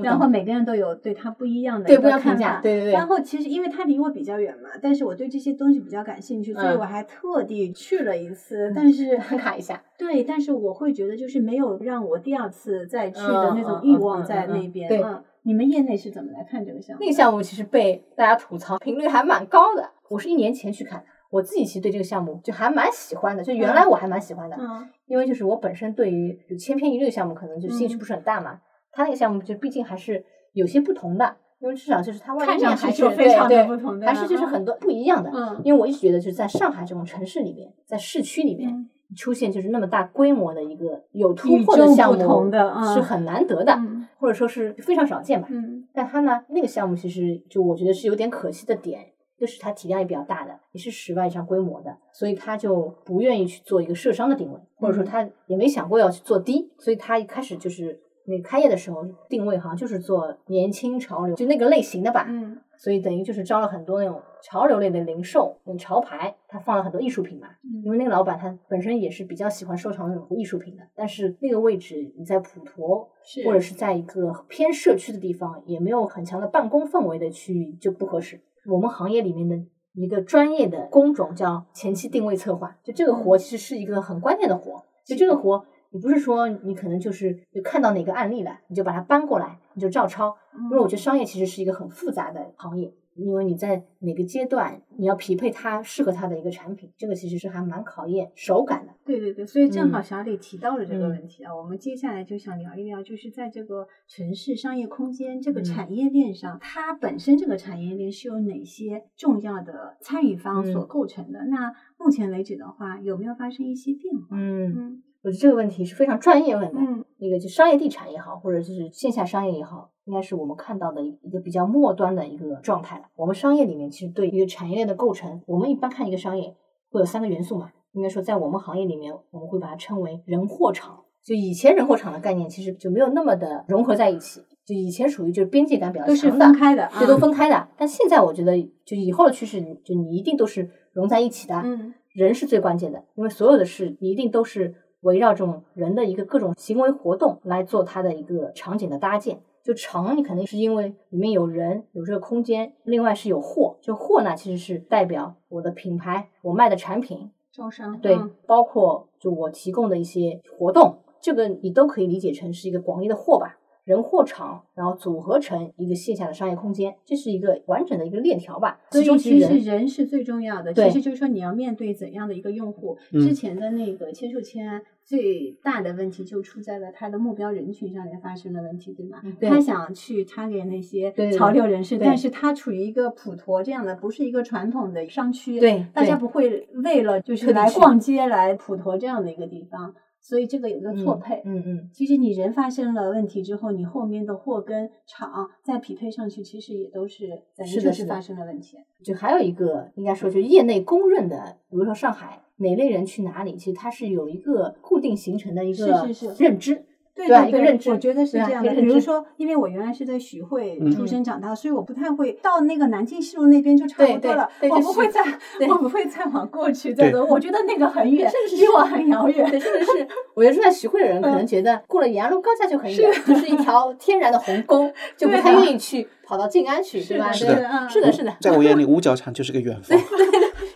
然后每个人都有对它不一样的一个看法。对对对然后其实因为它离我比较远嘛，但是我对这些东西比较感兴趣，所以嗯我还特地去了一次。但是打卡一下。对，但是我会觉得就是没有让我第二次再去的那种欲望在那边。对嗯，你们业内是怎么来看这个项目？那个项目其实被大家吐槽频率还蛮高的。我是一年前去看的，我自己其实对这个项目就还蛮喜欢的，就原来我还蛮喜欢的，嗯因为就是我本身对于就千篇一律的项目可能就兴趣嗯不是很大嘛。他那个项目就毕竟还是有些不同的，因为至少就是它外面还是就非常的对不同的还是就是嗯很多不一样的。嗯因为我一直觉得就是在上海这种城市里面，在市区里面。嗯出现就是那么大规模的一个有突破的项目，是很难得的，嗯或者说是非常少见吧。嗯但他呢，那个项目其实就我觉得是有点可惜的点，就是它体量也比较大的，也是十万以上规模的，所以他就不愿意去做一个社商的定位，或者说嗯他也没想过要去做低，所以他一开始就是那开业的时候定位好像就是做年轻潮流，就那个类型的吧。嗯所以等于就是招了很多那种潮流类的零售，那种潮牌，他放了很多艺术品嘛。嗯因为那个老板他本身也是比较喜欢收藏那种艺术品的，但是那个位置你在普陀是或者是在一个偏社区的地方，也没有很强的办公氛围的区域就不合适。我们行业里面的一个专业的工种叫前期定位策划，就这个活其实是一个很关键的活。就这个活，你不是说你可能就是就看到哪个案例了，你就把它搬过来，你就照抄。因为我觉得商业其实是一个很复杂的行业，因为你在哪个阶段你要匹配它适合它的一个产品，这个其实是还蛮考验手感的。对对对，所以正好嗯小李提到了这个嗯问题啊，我们接下来就想聊一聊，就是在这个城市商业空间这个嗯产业链上，它本身这个产业链是由哪些重要的参与方所嗯构成的？那目前为止的话，有没有发生一些变化？嗯，嗯我觉得这个问题是非常专业问的。嗯那个就商业地产也好，或者就是线下商业也好，应该是我们看到的一个比较末端的一个状态了。我们商业里面其实对一个产业链的构成，我们一般看一个商业会有三个元素嘛。应该说，在我们行业里面，我们会把它称为人货场。就以前人货场的概念其实就没有那么的融合在一起，就以前属于就是边界感比较都是强的，分开的，这都嗯分开的。但现在我觉得，就以后的趋势，就你一定都是融在一起的。嗯人是最关键的，因为所有的事你一定都是围绕这种人的一个各种行为活动来做它的一个场景的搭建。就场，你肯定是因为里面有人有这个空间，另外是有货。就货呢，其实是代表我的品牌，我卖的产品，招商对，嗯包括就我提供的一些活动，这个你都可以理解成是一个广义的货吧。人货场，然后组合成一个线下的商业空间，这是一个完整的一个链条吧。所其中以其实其实人人是最重要的，对其实就是说你要面对怎样的一个用户。嗯之前的那个千树千最大的问题就出在了他的目标人群上面发生了问题，对吗？对他想去 target 那些潮流人士，但是他处于一个普陀这样的，不是一个传统的商区，对大家不会为了就是来逛街来普陀这样的一个地方，所以这个有一个错配。嗯嗯，其实你人发生了问题之后，你后面的货跟厂再匹配上去，其实也都是等于是的的就是发生了问题。就还有一个应该说，就业内公认的，比如说上海哪类人去哪里，其实它是有一个固定形成的一个是是是认知。对吧？对对，一个认知，我觉得是这样的。比如说，因为我原来是在徐汇嗯出生长大，所以我不太会到那个南京西路那边就差对对不多了。我不会再，我不会再往过去再对走。我觉得那个很远，离我很遥远。对，甚至是我觉得住在徐汇的人可能嗯觉得过了延安路高架就很远，就是一条天然的鸿沟，就不太愿意去跑到静安去，对吧？对是的嗯是的，是的，在我眼里，五角场就是个远方。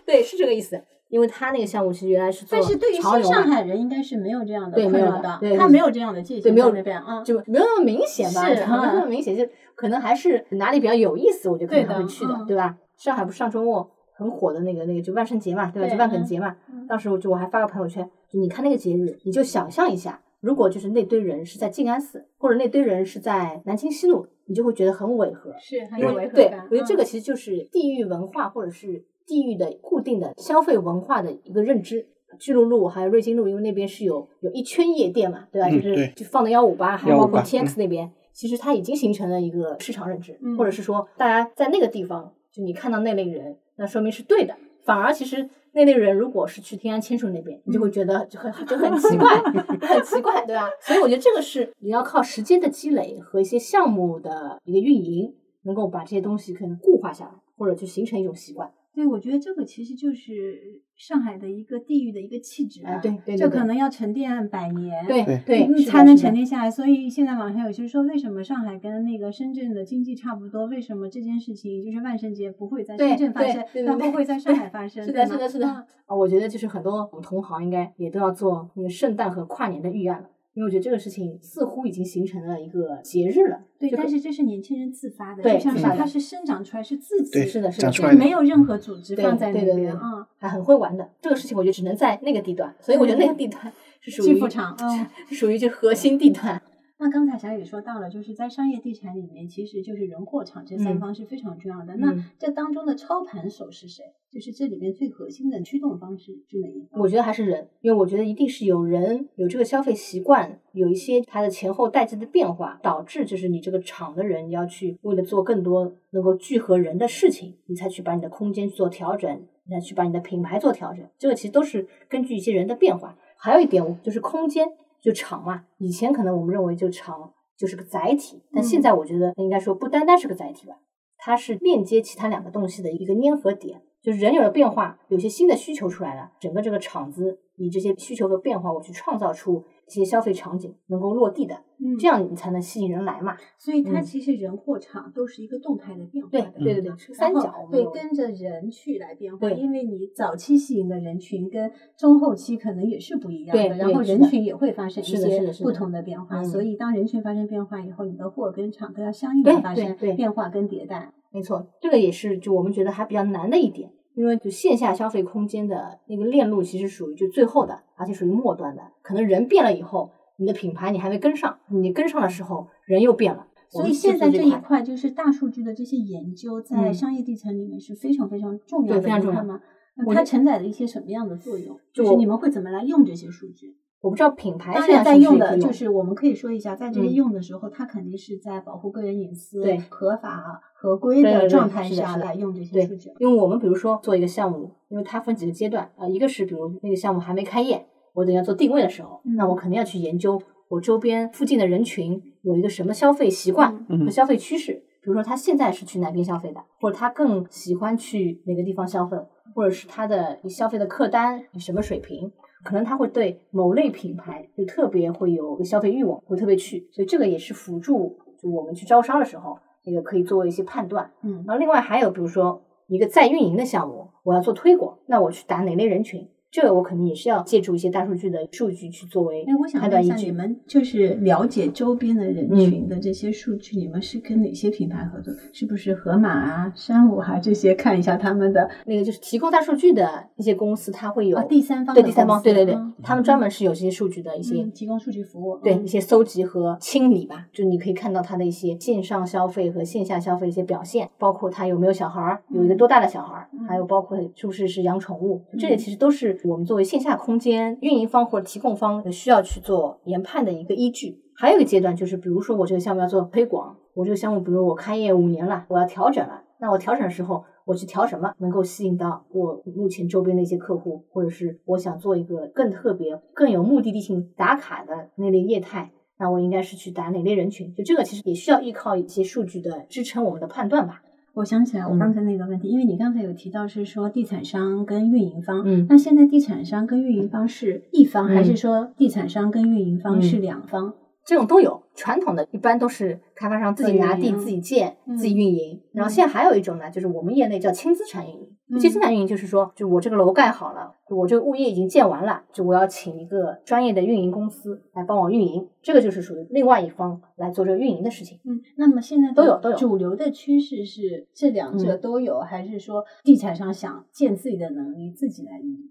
对，是这个意思。因为他那个项目其实原来是做但是对于上海人，应该是没有这样的对没有困扰的的对，他没有这样的界限对没有那边啊。就没有那么明显吧，是没有那么嗯明显，就可能还是哪里比较有意思，我就可能对的还会去的，嗯对吧？上海不是上周末很火的那个那个就万圣节嘛，对吧？就万梗节嘛，嗯当时我就我还发个朋友圈，就你看那个节日，你就想象一下，如果就是那堆人是在静安寺，或者那堆人是在南京西路，你就会觉得很违和，是很有违和感。，我觉得这嗯个其实就是地域文化或者是地域的固定的消费文化的一个认知。巨鹿路还有瑞金路，因为那边是有有一圈夜店嘛，对吧？就是就放的幺五八，还有包括158 TX 那边，其实它已经形成了一个市场认知，嗯或者是说大家在那个地方，就你看到那类人，那说明是对的。反而其实那类人如果是去天安千树那边，你就会觉得就很就很奇怪，很奇怪，对吧？所以我觉得这个是你要靠时间的积累和一些项目的一个运营，能够把这些东西可能固化下来，或者就形成一种习惯。对，我觉得这个其实就是上海的一个地域的一个气质哎啊，对对对对这可能要沉淀百年，对对才能沉淀下来。所以现在网上有些说，为什么上海跟那个深圳的经济差不多？为什么这件事情就是万圣节不会在深圳发生，但对不会在上海发生？是的，是的，是的。嗯啊，我觉得就是很多我们同行应该也都要做那个圣诞和跨年的预案了，因为我觉得这个事情似乎已经形成了一个节日了。对，但是这是年轻人自发的，对就像是它是生长出来是自己，对是的，是的，没有任何组织放在那边啊。还很会玩的。这个事情我觉得只能在那个地段，所以我觉得那个地段是属于巨富场，嗯。属于就核心地段。那刚才小雨说到了，就是在商业地产里面，其实就是人、货、场这三嗯方是非常重要的。那嗯这当中的操盘手是谁？就是这里面最核心的驱动方式是哪一方？我觉得还是人，因为我觉得一定是有人有这个消费习惯，有一些它的前后代际的变化，导致就是你这个厂的人，你要去为了做更多能够聚合人的事情，你才去把你的空间做调整，你才去把你的品牌做调整。这个其实都是根据一些人的变化。还有一点就是空间，就厂嘛，以前可能我们认为就厂就是个载体，但现在我觉得应该说不单单是个载体吧，它是链接其他两个东西的一个粘合点。就是人有了变化，有些新的需求出来了，整个这个厂子以这些需求的变化，我去创造出一些消费场景能够落地的，嗯这样你才能吸引人来嘛。所以它嗯其实人、货、场都是一个动态的变化对的。对对三角对，角我们认为跟着人去来变化，对因为你早期吸引的人群跟中后期可能也是不一样对的，然后对是的人群也会发生一些不同的变化，嗯所以当人群发生变化以后，你的货跟场都要相应的发生变化跟迭代。没错，这个也是就我们觉得还比较难的一点，因为就线下消费空间的那个链路其实属于就最后的，而且属于末端的。可能人变了以后，你的品牌你还没跟上，你跟上的时候人又变了。所以现在这一块块就是大数据的这些研究，在嗯商业地层里面是非常非常重要的对非常重要一块吗？那它承载了一些什么样的作用？就就是你们会怎么来用这些数据？我不知道品牌现在用的就是我们可以说一下，在这用的时候，它肯定是在保护个人隐私、对合法合规的状态下来用这些数据。因为我们比如说做一个项目，因为它分几个阶段啊、呃一个是比如那个项目还没开业，我等要做定位的时候，嗯那我肯定要去研究我周边附近的人群有一个什么消费习惯嗯和消费趋势。比如说他现在是去哪边消费的，或者他更喜欢去哪个地方消费，或者是他的消费的客单什么水平，可能他会对某类品牌就特别会有消费欲望，会特别去，所以这个也是辅助就我们去招商的时候，那个可以作为一些判断。嗯然后另外还有比如说一个在运营的项目，我要做推广，那我去打哪类人群？这个我肯定也是要借助一些大数据的数据去作为哎，我想判断依据。问一下，你们就是了解周边的人嗯群的这些数据，你们是跟哪些品牌合作？是不是盒马啊、山姆啊这些？看一下他们的那个就是提供大数据的一些公司，它会有、啊第三方对第三方，对对对，嗯他们专门是有这些数据的一些、嗯提供数据服务。对嗯一些搜集和清理吧，就你可以看到它的一些线上消费和线下消费一些表现，包括它有没有小孩儿，有一个多大的小孩儿，嗯还有包括是不是是养宠物，这些其实都是我们作为线下空间运营方或者提供方需要去做研判的一个依据。还有一个阶段就是，比如说我这个项目要做推广，我这个项目比如我开业五年了，我要调整了，那我调整的时候。我去调什么能够吸引到我目前周边的一些客户，或者是我想做一个更特别、更有目的地性打卡的那类业态，那我应该是去打哪类人群？就这个其实也需要依靠一些数据的支撑我们的判断吧。我想起来，我嗯刚才那个问题，因为你刚才有提到是说地产商跟运营方，嗯那现在地产商跟运营方是一方，嗯还是说地产商跟运营方嗯是两方？这种都有，传统的一般都是开发商自己拿地、自己建、嗯自己运营。然后现在还有一种呢，就是我们业内叫轻资产运营。嗯轻资产运营就是说，就我这个楼盖好了，我这个物业已经建完了，就我要请一个专业的运营公司来帮我运营，这个就是属于另外一方来做这个运营的事情。嗯，那么现在都有都有。主流的趋势是这两者嗯。都有，还是说地产商想建自己的能力自己来运营？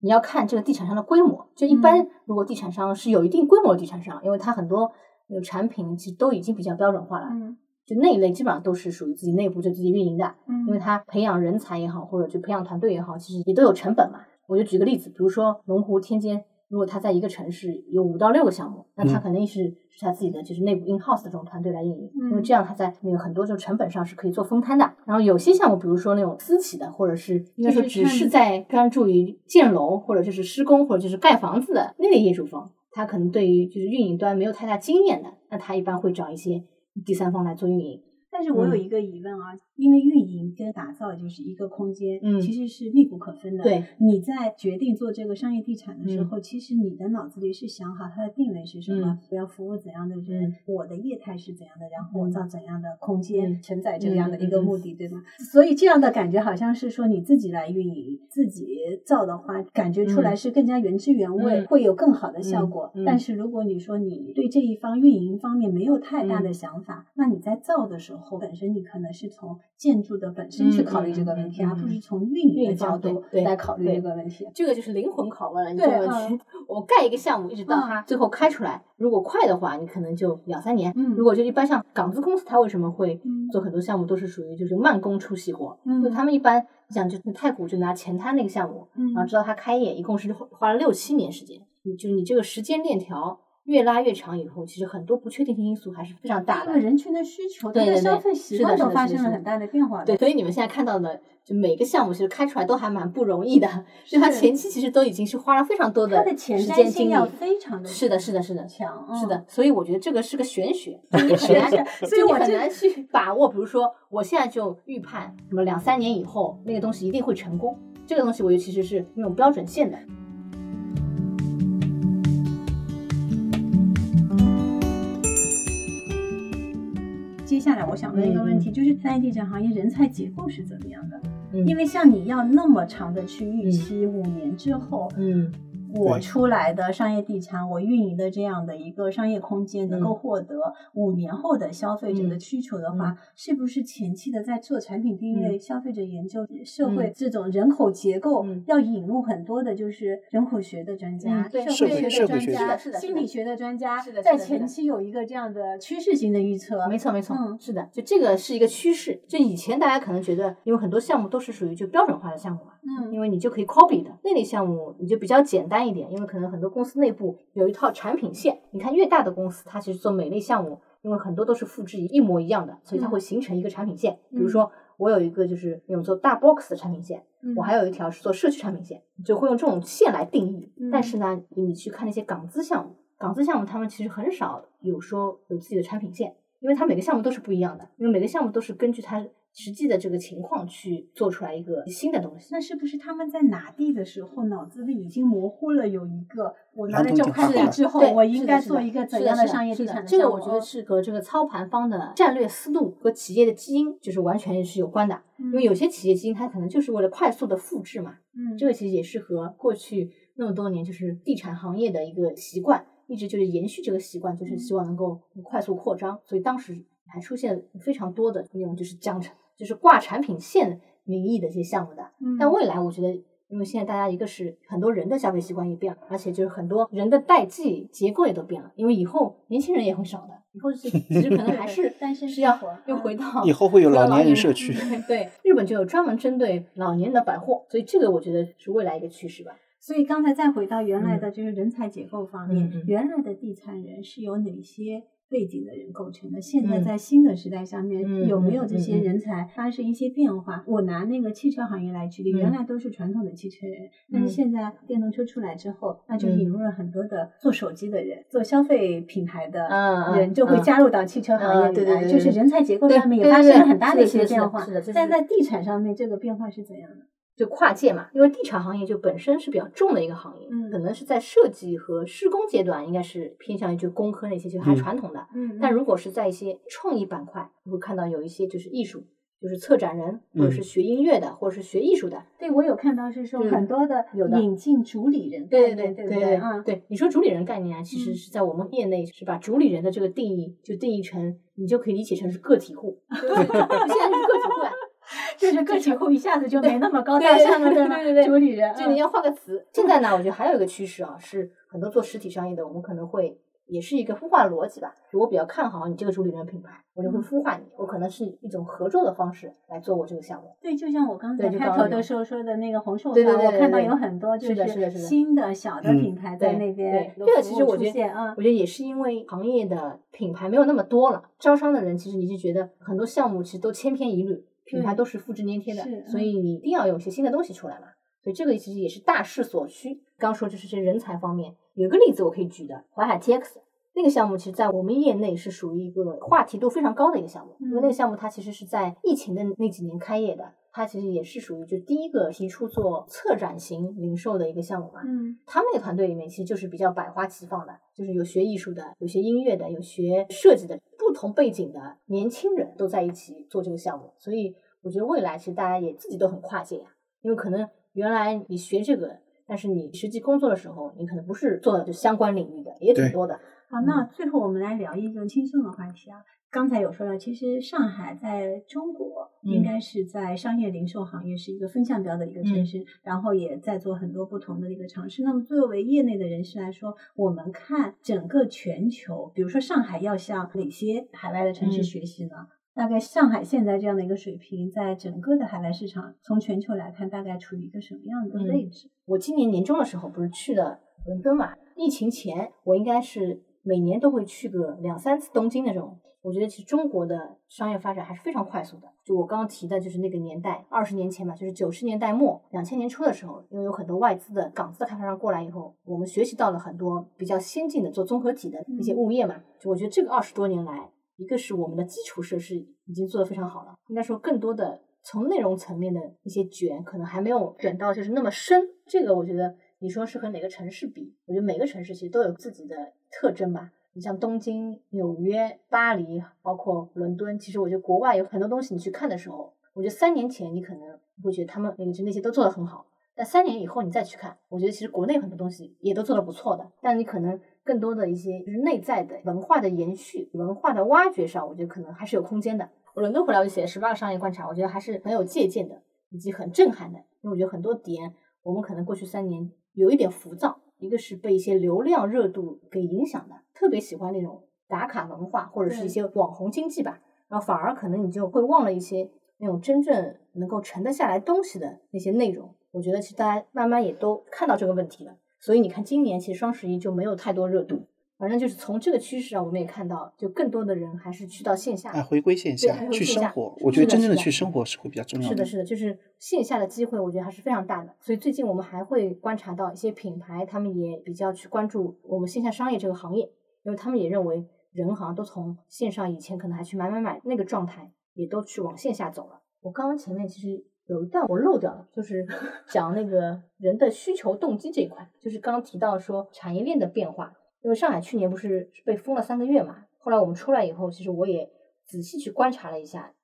你要看这个地产商的规模，就一般嗯。如果地产商是有一定规模的地产商，因为它很多有产品其实都已经比较标准化了，嗯就那一类基本上都是属于自己内部就自己运营的。嗯因为他培养人才也好，或者就培养团队也好，其实也都有成本嘛。我就举个例子，比如说龙湖天间，如果他在一个城市有五到六个项目，那他嗯肯定是是他自己的就是内部 in house 的这种团队来运营，嗯因为这样他在那个很多这种成本上是可以做分摊的。然后有些项目，比如说那种私企的，或者是应该说就是只是在专注于建楼或者就是施工或者就是盖房子的那类业主方，他可能对于就是运营端没有太大经验的，那他一般会找一些第三方来做运营。但是我有嗯。一个疑问啊，因为运营跟打造就是一个空间，嗯。其实是密不可分的。对，你在决定做这个商业地产的时嗯。候，其实你的脑子里是想好它的定位是什么嗯，我要服务怎样的人，嗯。我的业态是怎样的，然后我嗯。造怎样的空间，嗯承载。这样的一个目的，对吗？所以这样的感觉好像是说你自己来运营，自己造的话，感觉出来嗯。是更加原汁原味，嗯会有更好的效嗯果。嗯。但是如果你说你对这一方运营方面没有太大的嗯。想法，那你在造的时候，本身你可能是从建筑的本身去嗯考虑嗯这个问题，而不是从运营的角度来考虑这个问题。这个就是灵魂拷问了，你对这个问题。我盖一个项目，一直到嗯它最后开出来，如果快的话，你可能就两三年；嗯如果就一般像港资公司，它为什么会嗯做很多项目都是属于就是慢工出细活？嗯就他们一般你想就是太古就拿前滩那个项目，嗯然后直到它开业，一共是花花了六七年时间。你就你这个时间链条越拉越长以后，其实很多不确定性因素还是非常大的这个。人群的需求，对对对它的消费习惯都发生了很大的变化的。对，所以你们现在看到的，就每个项目其实开出来都还蛮不容易的，就它是前期其实都已经是花了非常多它的前时间精力瞻性要。非常的是的，是的，是的，强，是的嗯，，所以我觉得这个是个玄学，就你很难，所以就你很难去把握。比如说，我现在就预判什么两三年以后那个东西一定会成功，这个东西我觉得其实是那种标准线的。下来我想问一个问题，就是商业地产行业人才结构是怎么样的？嗯。因为像你要那么长的去预期，五年之后，嗯我出来的商业地产，我运营的这样的一个商业空间，能够获得五年后的消费者的嗯需求的话，是不是前期的在做产品定位、消费者研究、社会嗯。这种人口结构，嗯。要引入很多的就是人口学的专家、社会学的专家、心理学的专家在前期有一个这样的趋势性的预测。没错没。错，嗯。是的，就这个是一个趋势。就以前大家可能觉得，因为很多项目都是属于就标准化的项目嘛，嗯因为你就可以 copy 的那类项目，你就比较简单一点，因为可能很多公司内部有一套产品线。你看越大的公司，它其实做每类项目，因为很多都是复制一模一样的，所以它嗯会形成一个产品线。比嗯如说，我有一个就是那种做大 box 的产品线，嗯我还有一条是做社区产品线，就会用这种线来定义。嗯但是呢，你去看那些港资项目，港资项目他们其实很少有说有自己的产品线，因为它每个项目都是不一样的，因为每个项目都是根据它实际的这个情况去做出来一个新的东西。那是不是他们在拿地的时候，脑子里已经模糊了有一个，我拿了这块地之后，我应该做一个怎样的商业地产的？这个我觉得是和这个操盘方的战略思路和企业的基因就是完全是有关的。因为有些企业基因它可能就是为了快速的复制嘛，嗯，这个其实也是和过去那么多年就是地产行业的一个习惯，一直就是延续这个习惯，就是希望能够快速扩张。所以当时还出现非常多的那种就是讲成就是挂产品线名义的一些项目的。嗯但未来我觉得，因为现在大家一个是很多人的消费习惯也变了，而且就是很多人的代际结构也都变了，因为以后年轻人也会少的，以后是其实可能还是 单身是要又嗯回到以后会有老年人人社区对对，日本就有专门针对老年人的百货，所以这个我觉得是未来一个趋势吧。所以刚才再回到原来的就是人才结构方面，原来的地产人是有哪些背景的人构成的。现在嗯在新的时代上面，嗯有没有这些人才发生一些变化？我拿那个汽车行业来举例，嗯原来都是传统的汽车人，但是嗯现在电动车出来之后，那就嗯引入了很多的做手机的人、做消费品牌的人，就会嗯加入到汽车行业里来，就是人才结构上面也发生了很大的的一些变化是的这。是但在地产上面，这个变化是怎样的？就跨界嘛，因为地产行业就本身是比较重的一个行业，嗯可能是在设计和施工阶段应该是偏向于就工科那些，就还嗯传统的。嗯但如果是在一些创意板块，你会看到有一些就是艺术，就是策展人，或者是嗯学音乐的，或者是学艺术的。对我有看到是说嗯很多的有的引进主理人对对念，对对对啊，对，你说主理人概念啊，其实嗯是在我们业内是把主理人的这个定义就定义成，你就可以理解成是个体户，就是现在是个。就是个体户一下子就没那么高对大上了，吗？对对对对主理人，嗯就你要换个词。现在呢，我觉得还有一个趋势啊，是很多做实体商业的，我们可能会也是一个孵化逻辑吧。就我比较看好你这个主理人品牌，我就会孵化你，我可能是一种合作的方式来做我这个项目。对，就像我刚才开头的时候说的那个红树对我看到有很多就是的是的是的新的小的嗯品牌在那边对，这个其实我觉得啊我，觉得也是因为行业的品牌没有那么多了，招商的人其实你就觉得很多项目其实都千篇一律，品牌都是复制粘贴的，所以你一定要有一些新的东西出来嘛。所以这个其实也是大势所趋。刚说就是这人才方面，有一个例子我可以举的，淮海 TX 那个项目，其实在我们业内是属于一个话题度非常高的一个项目，因为那个嗯项目它其实是在疫情的那几年开业的，它其实也是属于就第一个提出做策展型零售的一个项目嘛。嗯他们那个团队里面其实就是比较百花齐放的，就是有学艺术的，有学音乐的，有学设计的，不同背景的年轻人都在一起做这个项目。所以我觉得未来其实大家也自己都很跨界呀、因为可能原来你学这个，但是你实际工作的时候，你可能不是做的就相关领域的，也挺多的。好，那最后我们来聊一个轻松的话题啊。刚才有说到，其实上海在中国应嗯该是在商业零售行业是一个风向标的一个城嗯市，然后也在做很多不同的一个尝试。那么作为业内的人士来说，我们看整个全球，比如说上海要向哪些海外的城市嗯学习呢？大概上海现在这样的一个水平，在整个的海外市场，从全球来看，大概处于一个什么样的嗯位置？我今年年终的时候不是去了伦敦嘛？疫情前我应该是每年都会去个两三次东京那种。我觉得其实中国的商业发展还是非常快速的。就我刚刚提的，就是那个年代，二十年前吧，就是九十年代末、两千年初的时候，因为有很多外资的港资的开发商过来以后，我们学习到了很多比较先进的做综合体的一些物业嘛。就我觉得这个二十多年来，一个是我们的基础设施已经做得非常好了，应该说更多的从内容层面的一些卷，可能还没有卷到就是那么深。这个我觉得你说是和哪个城市比，我觉得每个城市其实都有自己的特征吧。你像东京、纽约、巴黎，包括伦敦，其实我觉得国外有很多东西，你去看的时候，我觉得三年前你可能会觉得他们那个就那些都做得很好，但三年以后你再去看，我觉得其实国内很多东西也都做得不错的，但你可能更多的一些就是内在的文化的延续、文化的挖掘上，我觉得可能还是有空间的。我伦敦回来我就写了十八个商业观察，我觉得还是很有借鉴的，以及很震撼的，因为我觉得很多点我们可能过去三年有一点浮躁，一个是被一些流量热度给影响的，特别喜欢那种打卡文化或者是一些网红经济吧，然后反而可能你就会忘了一些那种真正能够沉得下来东西的那些内容。我觉得其实大家慢慢也都看到这个问题了，所以你看今年其实双十一就没有太多热度。反正就是从这个趋势啊，我们也看到，就更多的人还是去到线下，啊，回归线下线下去生活，我觉得真正的去生活是会比较重要是的，是的，就是线下的机会，我觉得还是非常大的。所以最近我们还会观察到一些品牌，他们也比较去关注我们线下商业这个行业，因为他们也认为人好像都从线上以前可能还去买买买那个状态，也都去往线下走了。我刚刚前面其实有一段我漏掉了，就是 讲那个人的需求动机这一块，就是刚刚提到说产业链的变化。因为上海去年不是被封了三个月嘛，后来我们出来以后，其实我也仔细去观察了一下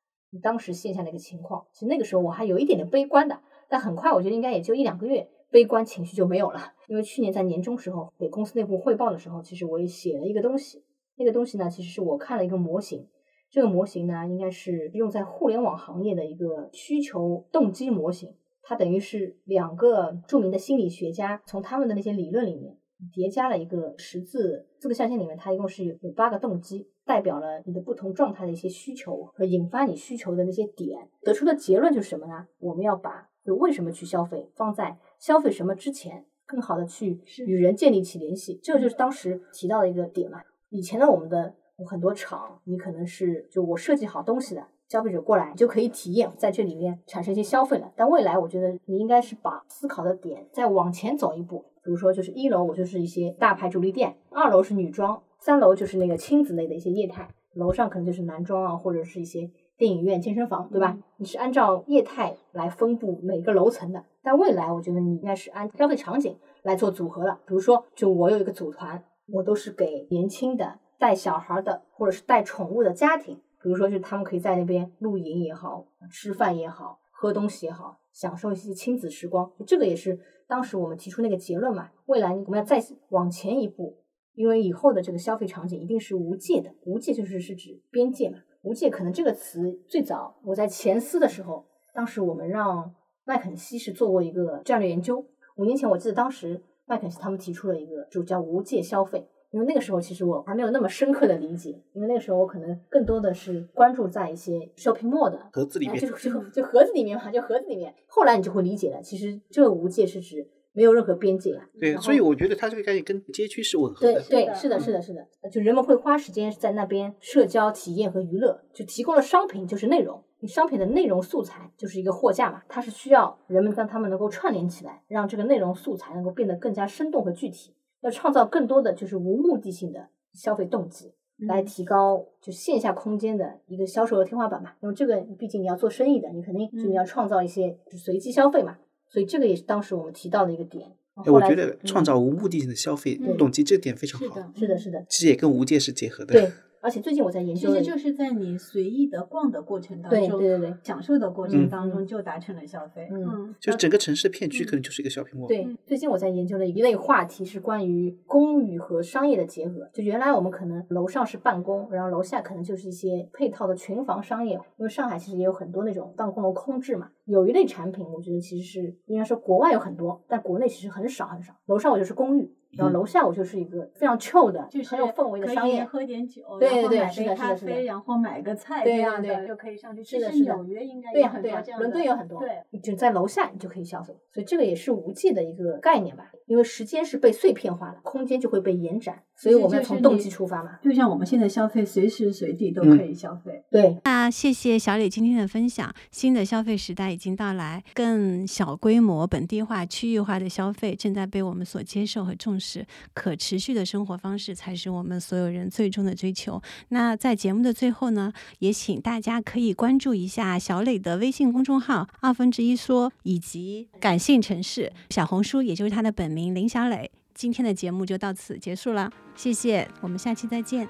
当时线下的一个情况。其实那个时候我还有一点点悲观的，但很快我觉得应该也就一两个月，悲观情绪就没有了。因为去年在年终时候给公司内部汇报的时候，其实我也写了一个东西，那个东西呢，其实是我看了一个模型。这个模型呢，应该是用在互联网行业的一个需求动机模型。它等于是两个著名的心理学家从他们的那些理论里面叠加了一个十字四个象限里面，它一共是有有八个动机，代表了你的不同状态的一些需求和引发你需求的那些点。得出的结论就是什么呢？我们要把就为什么去消费放在消费什么之前，更好的去与人建立起联系。这个就是当时提到的一个点嘛。以前的我们的很多厂，你可能是就我设计好东西的，消费者过来就可以体验，在这里面产生一些消费了。但未来我觉得你应该是把思考的点再往前走一步，比如说就是一楼我就是一些大牌主力店，二楼是女装，三楼就是那个亲子类的一些业态，楼上可能就是男装啊，或者是一些电影院、健身房，对吧？你是按照业态来分布每个楼层的。但未来我觉得你应该是按消费场景来做组合了。比如说，就我有一个组团，我都是给年轻的、带小孩的或者是带宠物的家庭。比如说，就他们可以在那边露营也好，吃饭也好，喝东西也好，享受一些亲子时光。这个也是当时我们提出那个结论嘛。未来我们要再往前一步，因为以后的这个消费场景一定是无界的。无界就是是指边界嘛。无界可能这个词最早我在前思的时候，当时我们让。麦肯锡是做过一个战略研究，五年前我记得当时麦肯锡他们提出了一个就叫无界消费，因为那个时候其实我还没有那么深刻的理解，因为那个时候我可能更多的是关注在一些 shopping mall 的盒子里面，就就就盒子里面嘛，就盒子里面，后来你就会理解了，其实这无界是指没有任何边界啊。对，所以我觉得它这个概念跟街区是吻合的。对对，是的，是的，是的，就人们会花时间在那边社交、体验和娱乐，就提供了商品就是内容。你商品的内容素材就是一个货架嘛，它是需要人们让他们能够串联起来，让这个内容素材能够变得更加生动和具体，要创造更多的就是无目的性的消费动机，来提高就线下空间的一个销售的天花板嘛。因为这个毕竟你要做生意的，你肯定就你要创造一些随机消费嘛，所以这个也是当时我们提到的一个点。我觉得创造无目的性的消费动机这点非常好，是的，是的，其实也跟无界是结合的。对。而且最近我在研究，其实就是在你随意的逛的过程当中，对对对，享受的过程当中就达成了消费。嗯，就整个城市的片区可能就是一个小屏幕。对，最近我在研究的一类话题是关于公寓和商业的结合。就原来我们可能楼上是办公，然后楼下可能就是一些配套的群房商业。因为上海其实也有很多那种办公楼空置嘛。有一类产品，我觉得其实是应该说国外有很多，但国内其实很少很少。楼上我就是公寓。然后楼下我就是一个非常 chill 的，就是很有氛围的商业，喝点酒，对对对，是的，是的，是的，然后买个菜这样的就可以上去。是的，是的，纽约应该对呀对呀，伦敦有很多，对，就在楼下你就可以消费，所以这个也是无界的一个概念吧。因为时间是被碎片化了，空间就会被延展，所以我们要从动机出发嘛。就像我们现在消费，随时随地都可以消费。对，那谢谢小李今天的分享。新的消费时代已经到来，更小规模、本地化、区域化的消费正在被我们所接受和重视。可持续的生活方式才是我们所有人最终的追求。那在节目的最后呢，也请大家可以关注一下小磊的微信公众号“二分之一说”以及“感性城市”小红书，也就是他的本名。林小磊，今天的节目就到此结束了，谢谢，我们下期再见，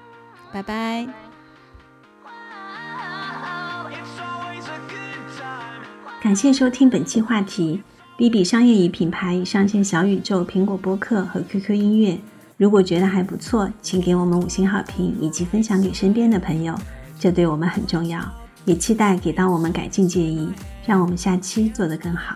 拜拜。感谢收听本期话题，B B 商业与品牌上线小宇宙、苹果播客和 QQ 音乐。如果觉得还不错，请给我们五星好评以及分享给身边的朋友，这对我们很重要。也期待给到我们改进建议，让我们下期做得更好。